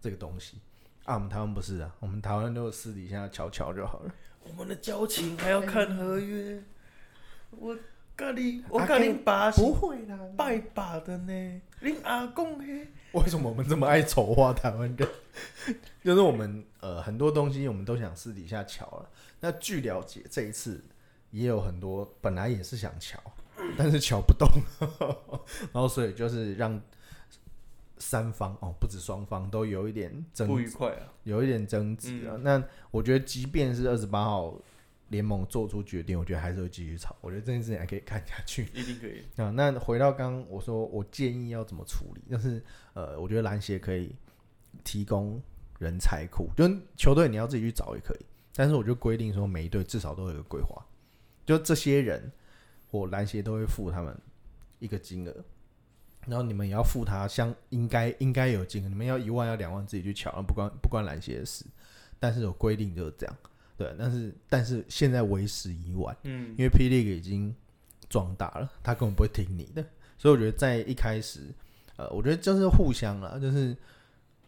这个东西。啊，我们台湾不是啊，我们台湾就私底下瞧瞧就好了。我们的交情还要看合约，我跟你，我啊跟你爸不会啦，拜把的呢，恁阿公嘿，为什么我们这么爱丑化台湾人？就是我们呃很多东西我们都想私底下瞧了。那据了解，这一次也有很多本来也是想瞧，但是瞧不动，然后所以就是让三方哦，不止双方都有一点争不愉快啊。有一点争执啊。那我觉得，即便是二十八号联盟做出决定，我觉得还是会继续吵。我觉得这件事情还可以看下去。一定可以。啊，那回到刚刚我说，我建议要怎么处理，就是呃，我觉得篮协可以提供人才库，就球队你要自己去找也可以，但是我就规定说，每一队至少都有一个规划，就这些人，我篮协都会付他们一个金额，然后你们也要付他相应该应该有金额，你们要一万要两万自己去抢，不关不关篮协的事，但是有规定就是这样，对，但是但是现在为时已晚。嗯，因为霹雳已经壮大了，他根本不会听你的。所以我觉得在一开始，呃，我觉得就是互相啦，就是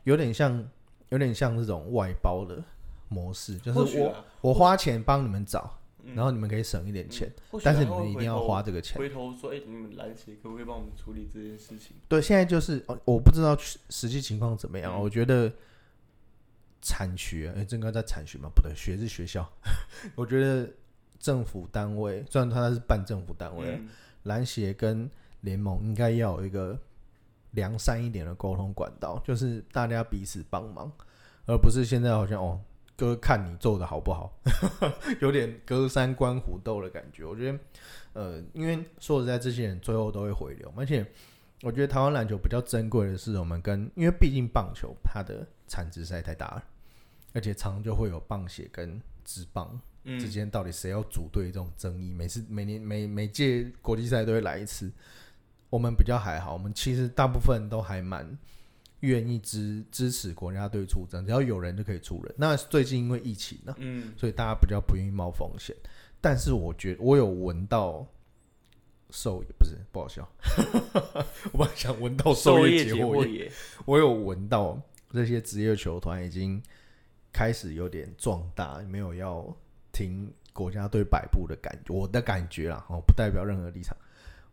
有点像，有点像这种外包的模式，就是我、啊我花钱帮你们找，嗯然后你们可以省一点钱，但是你们一定要花这个钱。回头说，哎、你们篮协可不可以帮我们处理这件事情？对，现在就是哦我不知道实际情况怎么样，嗯我觉得产学，哎、这应该在产学吗？不对，学是学校。我觉得政府单位，虽然他是半政府单位篮协跟联盟应该要有一个良善一点的沟通管道，就是大家彼此帮忙，而不是现在好像哦，哥看你做的好不好，有点隔山观虎斗的感觉。我觉得，呃，因为说实在，这些人最后都会回流，而且我觉得台湾篮球比较珍贵的是，我们跟因为毕竟棒球它的产值实在太大了，而且常常就会有棒协跟职棒嗯之间到底谁要组队这种争议，每次每年每每届国际赛都会来一次。我们比较还好，我们其实大部分都还蛮愿意支支持国家队出征，只要有人就可以出人。那最近因为疫情呢、嗯，所以大家比较不愿意冒风险。但是我觉得我有闻到兽不是不好笑，我本来想闻到授业狩解惑也解惑也，我有闻到这些职业球团已经开始有点壮大，没有要听国家队摆布的感觉，我的感觉啦，哦，不代表任何立场。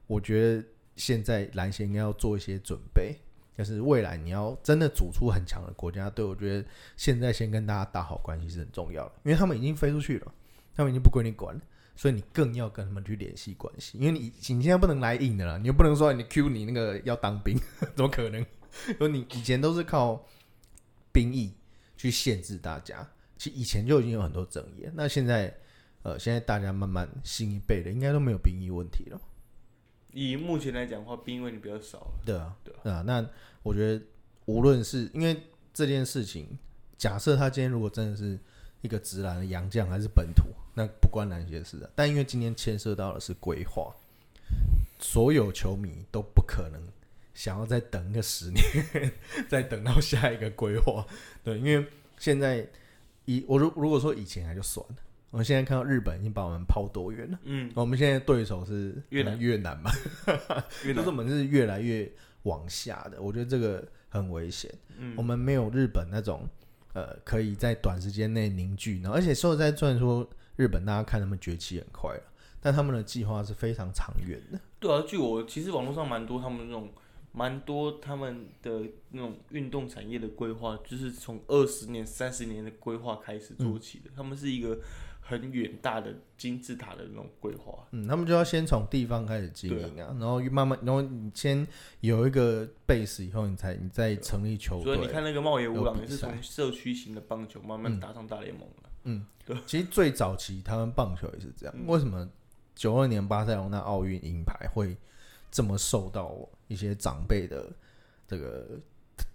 我觉得现在蓝协应该要做一些准备，就是未来你要真的组出很强的国家队，我觉得现在先跟大家打好关系是很重要的，因为他们已经飞出去了，他们已经不归你管了。所以你更要跟他们去联系关系，因为你你现在不能来硬的啦，你又不能说你 Q 你那个要当兵，怎么可能？说你以前都是靠兵役去限制大家，其实以前就已经有很多争议。那现在，呃，现在大家慢慢新一辈的应该都没有兵役问题了。以目前来讲的话，兵位你比较少了，对啊，对啊，那我觉得无论是因为这件事情，假设他今天如果真的是一个直男的洋将还是本土，那不关篮协事的。但因为今天牵涉到的是规划，所有球迷都不可能想要再等个十年，再等到下一个规划。对，因为现在以我如如果说以前还就算了，我们现在看到日本已经把我们抛多远了。嗯，我们现在对手是越南越南嘛，越南 就是我们是越来越往下的，我觉得这个很危险。嗯我们没有日本那种呃可以在短时间内凝聚，然后而且说实在，虽然说日本大家看他们崛起很快了，但他们的计划是非常长远的。对啊，据我其实网络上蛮多他们那种蛮多他们的那种运动产业的规划，就是从二十年、三十年的规划开始做起的。他们是一个很远大的金字塔的那种规划。嗯，他们就要先从地方开始经营啊，然后慢慢，然后你先有一个 base 以后，你才你再成立球队。所以你看那个茂野无郎也是从社区型的棒球慢慢打上大联盟了。嗯，对其实最早期他们棒球也是这样。为什么九二年巴塞罗那奥运银牌会这么受到一些长辈的这个？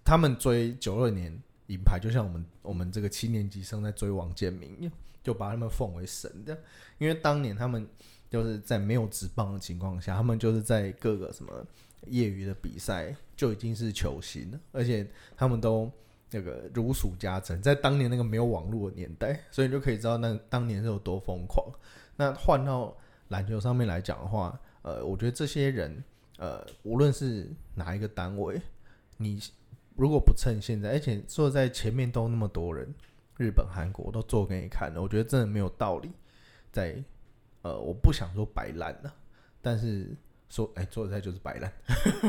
他们追九二年银牌，就像我们我们这个七年级生在追王建民一样，就把他们奉为神的。因为当年他们就是在没有职棒的情况下，他们就是在各个什么业余的比赛就已经是球星了，而且他们都那个如数家珍，在当年那个没有网络的年代，所以你就可以知道那当年是有多疯狂。那换到篮球上面来讲的话，呃，我觉得这些人，呃，无论是哪一个单位，你如果不趁现在，而且坐在前面都那么多人，日本、韩国都做给你看了，我觉得真的没有道理在，呃，我不想说摆烂了，但是说，哎、做的菜就是摆烂。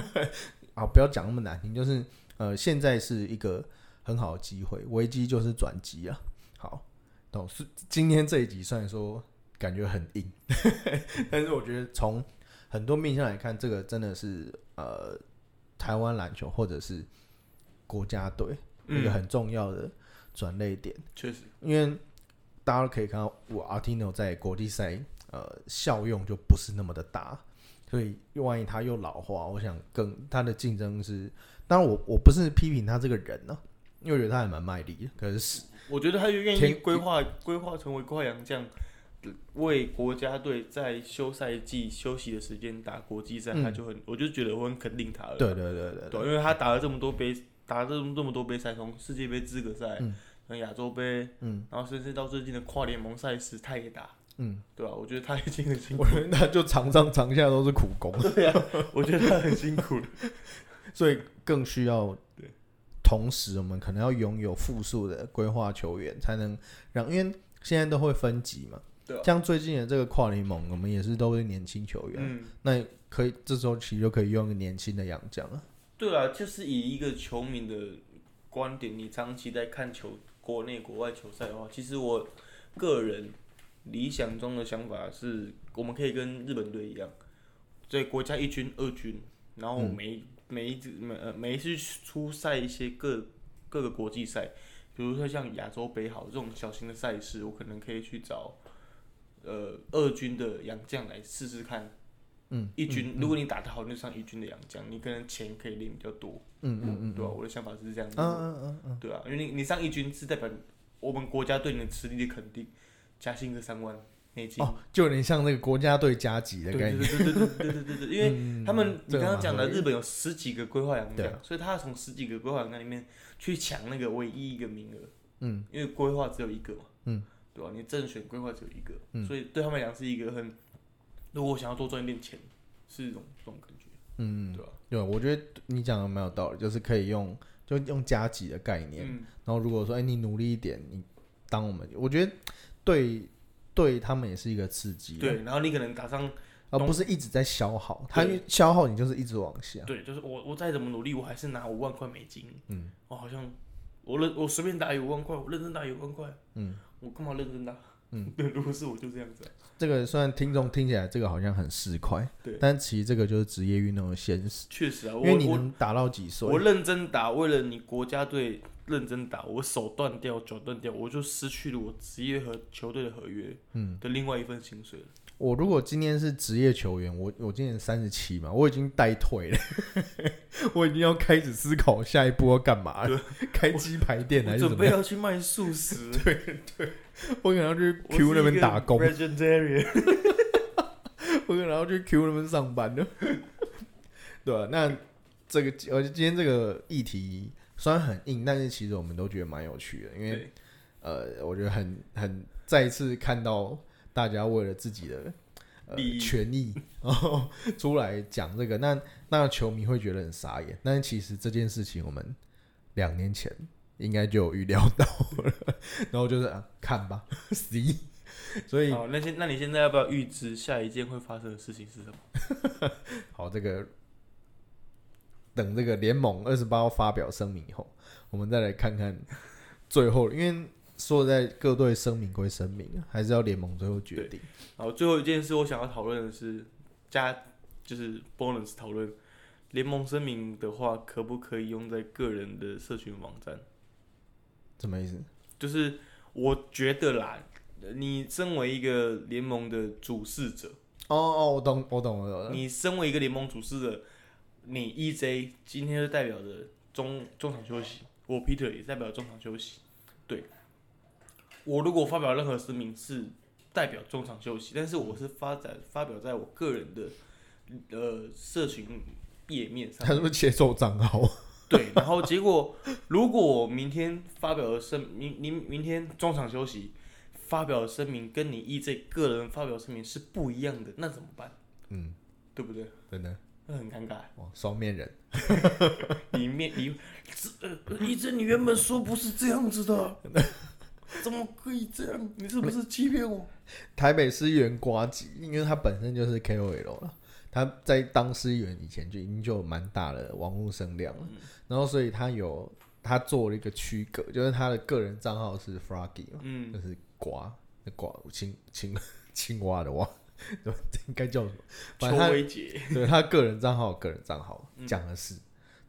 啊，不要讲那么难听，就是呃，现在是一个很好的机会，危机就是转机啊。好，懂是今天这一集虽然说感觉很硬，但是我觉得从很多面向来看，这个真的是呃台湾篮球或者是国家队一个嗯，很重要的转类点，确实，因为大家都可以看到，我 Artino 在国际赛呃效用就不是那么的大，所以万一他又老化，我想更他的竞争是，当然我我不是批评他这个人呢、因为我觉得他还蛮卖力的，可是我觉得他愿意天规划规划成为快洋将，为国家队在休赛季休息的时间打国际赛，嗯。他就很，我就觉得我很肯定他了。对对对对对，因为他打了这么多杯，打了这么这么多杯赛，从世界杯资格赛，嗯亚洲杯，嗯，然后甚至到最近的跨联盟赛事，他也打，嗯，对吧、我觉得他已经很辛苦我，觉得他就场上场下都是苦工，对啊，我觉得他很辛苦了。所以更需要对。同时，我们可能要拥有复数的规划球员，才能让，因为现在都会分级嘛。对啊像最近的这个跨联盟，我们也是都是年轻球员，嗯，那可以这时候其实就可以用一个年轻的洋将了。对啊，就是以一个球迷的观点，你长期在看球国内国外球赛的话，其实我个人理想中的想法是，我们可以跟日本队一样，在国家一军、二军，然后每一、每一次每呃每一次出赛一些各各个国际赛，比如说像亚洲杯好这种小型的赛事，我可能可以去找呃二军的洋将来试试看。嗯，一军，如果你打得好，你就上一军的洋将，你可能钱可以领比较多。嗯嗯嗯对吧、我的想法是这样子。嗯嗯嗯嗯，对啊，因为你你上一军是代表我们国家对你的实力的肯定，加薪个三万美金。哦，就有点像那个国家队加级的对概念。对对对对对对对对对，因为 嗯他们你刚刚讲的日本有十几个规划洋将，所以他要从十几个规划洋将里面去抢那个唯一一个名额，嗯。因为规划只有一个嘛，嗯，对吧、你正选规划只有一个，嗯。所以对他们来讲是一个很，如果我想要多赚一点钱，是一种这种感觉，嗯，对吧、对，我觉得你讲的蛮有道理，就是可以用就用加级的概念。嗯，然后如果说哎、你努力一点，你当我们，我觉得对对他们也是一个刺激啊，对，然后你可能打上而不是一直在消耗，它消耗你就是一直往下。对，就是我我再怎么努力，我还是拿五万块美金。嗯，我好像我认我随便打有五万块，我认真打有五万块。嗯，我干嘛认真打？嗯，对，如果是我就这样子啊、这个虽然听众听起来这个好像很市侩，对。但其实这个就是职业运动的现实，确实啊，因为你能打到几岁？我，认真打，为了你国家队认真打，我手断掉、脚断掉，我就失去了我职业和球队的合约，嗯，的另外一份薪水了。我如果今天是职业球员，我我今年三十七嘛，我已经带退了，我已经要开始思考下一步要干嘛了，开鸡排店还是准备？要去卖素食，对对。我可能要去 Q 那边打工，vegetarian。我可能要去 Q 那边上班。了。对啊，那这个，而且今天这个议题虽然很硬，但是其实我们都觉得蛮有趣的，因为呃，我觉得很很再一次看到大家为了自己的。呃利益权益，然后 出来讲这个，那那球迷会觉得很傻眼。但是其实这件事情，我们两年前应该就有预料到了，然后就是、啊、看吧。所以好，那现那你现在要不要预知下一件会发生的事情是什么？好，这个等这个联盟二十八号发表声明以后，我们再来看看最后，因为说实在各队声明归声明，还是要联盟最后决定。然后，最后一件事我想要讨论的是加就是 bonus 讨论联盟声明的话，可不可以用在个人的社群网站？什么意思？就是我觉得啦，你身为一个联盟的主事者，哦哦，我懂，我懂，我懂了。你身为一个联盟主事者，你 EJ 今天就代表着中中场休息，我 Peter 也代表中场休息。对，我如果发表任何声明是代表中场休息，但是我是发展发表在我个人的呃社群页面上他是不是接受账号？对，然后结果如果我明天发表的声明，明明天中场休息发表的声明跟你 EJ 个人发表声明是不一样的，那怎么办？嗯，对不对？真的，那很尴尬。哇，双面人。里面你这呃 EJ 你原本说不是这样子的，怎么可以这样？你是不是欺骗我？台北市议员瓜吉，因为他本身就是 KOL 了，他在当市议员以前就已经就有蛮大的网络声量了，然后所以他有他做了一个区隔，就是他的个人账号是 Froggy 嘛，嗯。就是瓜那瓜青青青蛙的蛙，对应该叫什么？反邱正对他个人账号有个人账号嗯。讲的是，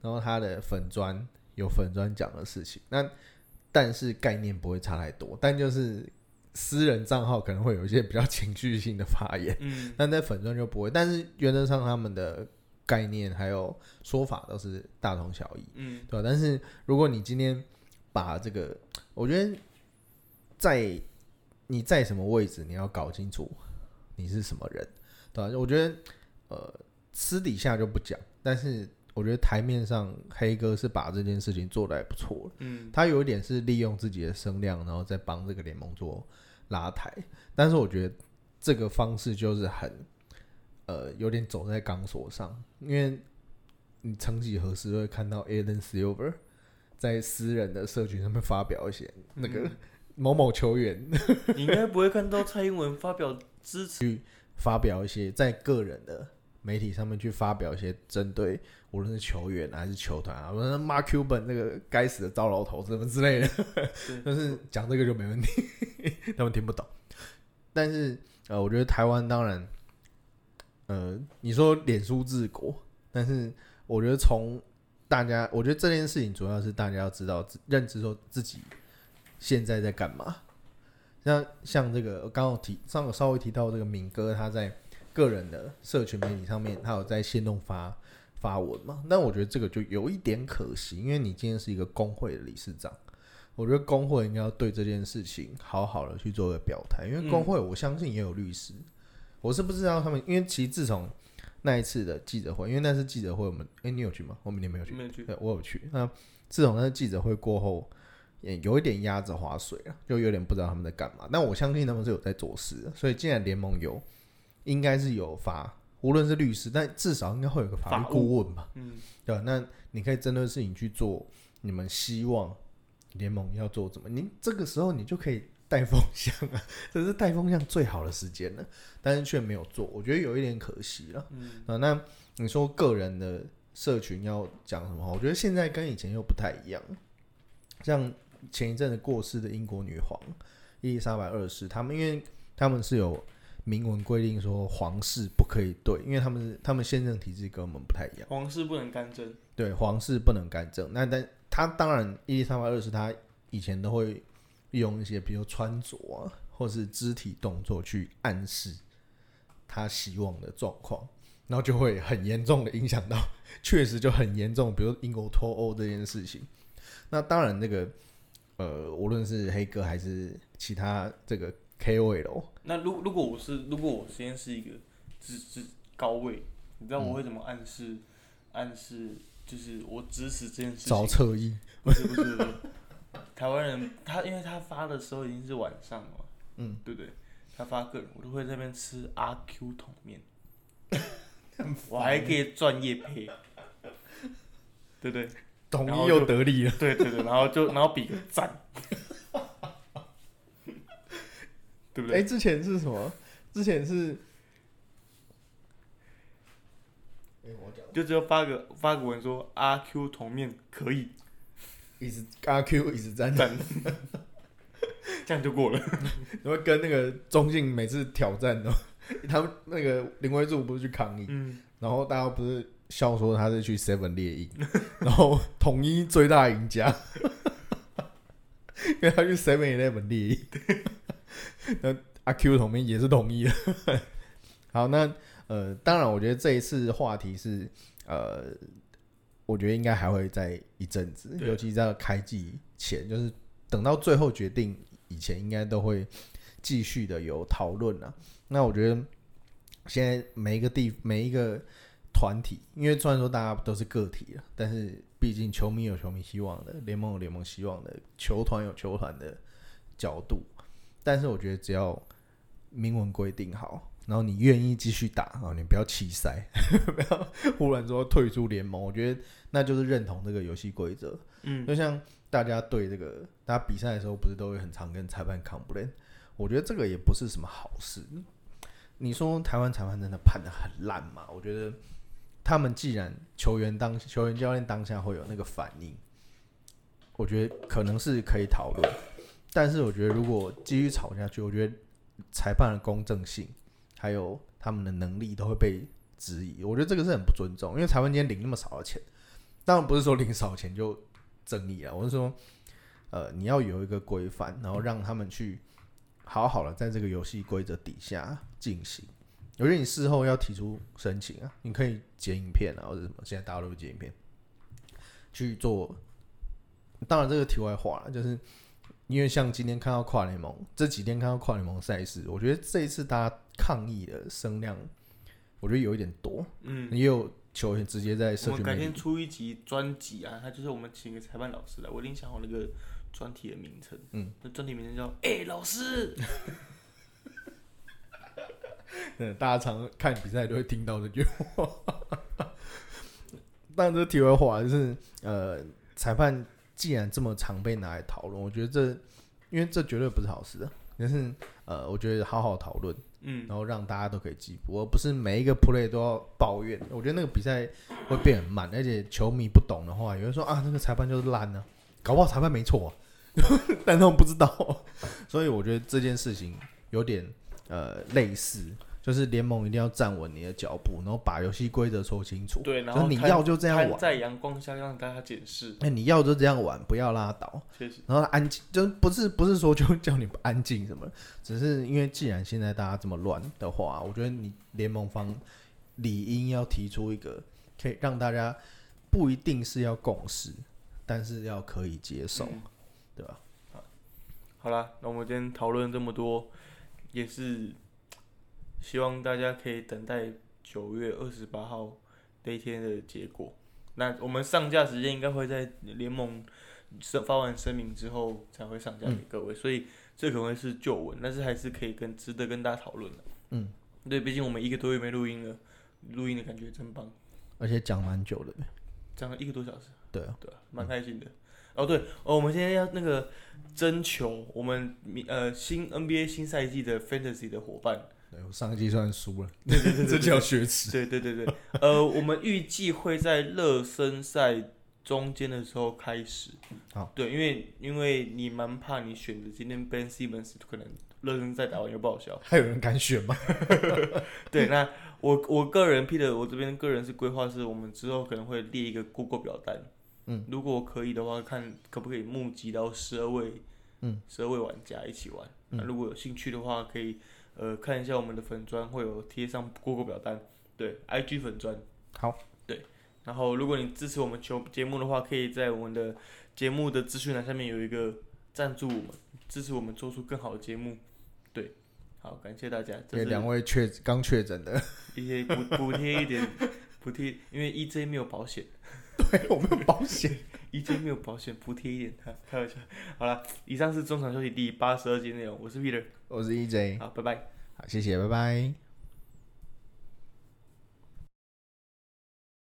然后他的粉砖有粉砖讲的事情，那但是概念不会差太多，但就是私人账号可能会有一些比较情绪性的发言，嗯 但在粉钻就不会，但是原则上他们的概念还有说法都是大同小异，嗯对吧？但是如果你今天把这个，我觉得在你在什么位置，你要搞清楚你是什么人，对吧？我觉得呃私底下就不讲，但是我觉得台面上黑哥是把这件事情做的还不错。了嗯。他有一点是利用自己的声量，然后再帮这个联盟做拉抬，但是我觉得这个方式就是很呃有点走在钢索上，因为你曾几何时会看到 Alan Silver 在私人的社群上面发表一些那个某某球员。你应该不会看到蔡英文发表支持，发表一些在个人的媒体上面去发表一些针对无论是球员还是球团啊，无论是 Mark Cuban 那个该死的糟老头什么之类的，但是讲这个就没问题，他们听不懂。但是呃，我觉得台湾当然，呃，你说脸书治国，但是我觉得从大家，我觉得这件事情主要是大家要知道认知说自己现在在干嘛。像像这个刚刚提上个稍微提到这个敏哥他在个人的社群媒体上面，他有在线动发发文嘛？但我觉得这个就有一点可惜，因为你今天是一个工会的理事长，我觉得工会应该要对这件事情好好的去做个表态，因为工会我相信也有律师，我是不知道他们，因为其实自从那一次的记者会，因为那次记者会我们，哎、你有去吗？我们你没有去？没有去，对，我有去。那自从那次记者会过后，也有一点压着划水了，就有点不知道他们在干嘛。但我相信他们是有在做事的，所以既然联盟有，应该是有法，无论是律师，但至少应该会有个法律顾问吧，嗯对吧？那你可以针对事情去做，你们希望联盟要做怎么？您这个时候你就可以带风向啊，这是带风向最好的时间了，但是却没有做，我觉得有一点可惜了。嗯啊，那你说个人的社群要讲什么？我觉得现在跟以前又不太一样。像前一阵子过世的英国女皇伊丽莎白二世，他们因为他们是有明文规定说皇室不可以对，因为他们是他们宪政体制跟我们不太一样，皇室不能干政，对皇室不能干政。那但他当然伊丽莎白二世他以前都会利用一些比如穿着啊，或是肢体动作去暗示他希望的状况，然后就会很严重的影响到，确实就很严重，比如英国脱欧这件事情。那当然，那个呃，无论是黑哥还是其他这个 KOL，那如如果我是如果我今天是一个职职高位，你知道我会怎么暗示、暗示就是我支持这件事找。侧翼，不是不是不是，台湾人他因为他发的时候已经是晚上了，嗯，对不对？他发个人，我都会在那边吃阿 Q 桶面，我还可以赚夜配，对不对？统一又得利了。对对对，然后就然后比个赞，对不哎、对？之前是什么？之前是，就只有发个发个文说阿 Q 同面可以。一直阿 Q 一直在那，赞，这样就过了。然后跟那个中信每次挑战都，他们那个林威柱不是去抗议，嗯，然后大家不是笑说他是去 Seven 猎鹰，然后统一最大赢家，因为他去 Seven Eleven 猎鹰，那阿 Q 同名也是同意了。好，那呃，当然，我觉得这一次话题是呃，我觉得应该还会在一阵子，尤其在开季前，就是等到最后决定以前，应该都会继续的有讨论啊。那我觉得现在每一个地每一个团体，因为虽然说大家都是个体了，但是毕竟球迷有球迷希望的，联盟有联盟希望的，球团有球团的角度。但是我觉得只要明文规定好，然后你愿意继续打啊，你不要弃赛，不要忽然说退出联盟，我觉得那就是认同这个游戏规则。嗯，就像大家对这个大家比赛的时候，不是都会很常跟裁判 complain？我觉得这个也不是什么好事。你说台湾裁判真的判的很烂吗？我觉得他们既然球员当球员教练当下会有那个反应，我觉得可能是可以讨论。但是我觉得如果继续吵下去，我觉得裁判的公正性还有他们的能力都会被质疑。我觉得这个是很不尊重，因为裁判今天领那么少的钱，当然不是说领少钱就正义啊，我是说，呃，你要有一个规范，然后让他们去好好的在这个游戏规则底下进行。我觉得你事后要提出申请啊，你可以剪影片啊，或者什么，现在大家都会剪影片去做。当然，这个题外话了，就是因为像今天看到跨联盟，这几天看到跨联盟赛事，我觉得这一次大家抗议的声量，我觉得有一点多，嗯，也有球员直接在我社们改天出一集专辑啊，他就是我们请个裁判老师来，我已经想好那个专题的名称，嗯，那专题名称叫“哎、老师！嗯，大家常看比赛都会听到这句话。但这题外话就是，呃，裁判既然这么常被拿来讨论，我觉得这，因为这绝对不是好事啊。但是，呃，我觉得好好讨论，”，嗯，然后让大家都可以进步，而不是每一个 play 都要抱怨。我觉得那个比赛会变很慢，而且球迷不懂的话，有人说啊，那个裁判就是烂呢、搞不好裁判没错、啊，但他们不知道。所以我觉得这件事情有点呃类似，就是联盟一定要站稳你的脚步，然后把游戏规则说清楚。对，然后你要就这样玩，在阳光下让大家检视，哎、你要就这样玩，不要拉倒。确实，然后安静，就不是不是说就叫你不安静什么，只是因为既然现在大家这么乱的话，我觉得你联盟方理应要提出一个可以让大家不一定是要共识，但是要可以接受，嗯对吧？好啦，那我们今天讨论这么多，也是希望大家可以等待九月二十八号那一天的结果。那我们上架时间应该会在联盟声发完声明之后才会上架给各位，所以这可能会是旧闻，但是还是可以跟值得跟大家讨论的。嗯，对，毕竟我们一个多月没录音了，录音的感觉真棒，而且讲蛮久的，讲了一个多小时。对啊，对啊，蛮开心的。哦，对哦，我们现在要那个征求我们明呃新 NBA 新赛季的 Fantasy 的伙伴。对我上一季算输了，对对对这叫学耻。对对对 对，呃，我们预计会在热身赛中间的时候开始。好，对，因为因为你蛮怕你选的今天 Ben Simmons 可能热身赛打完又报销。还有人敢选吗？对，那我我个人 Peter，我这边个人是规划是我们之后可能会列一个 Google 表单，嗯，如果可以的话，看可不可以募集到十二位，嗯，十二位玩家一起玩。那如果有兴趣的话，可以呃看一下我们的粉砖会有贴上 Google 表单，对，IG 粉砖。好，对，然后如果你支持我们球节目的话，可以在我们的节目的资讯栏下面有一个赞助我们，支持我们做出更好的节目。对，好，感谢大家。这是给两位确刚确诊的，一些补补贴一点，补贴，因为 EJ 没有保险，对我没有保险。一件没有保险，补贴一点，哈，开玩笑。好了，以上是中场休息第八十二集内容，我是 Peter，我是 EJ，好，拜拜。好，谢谢，拜拜。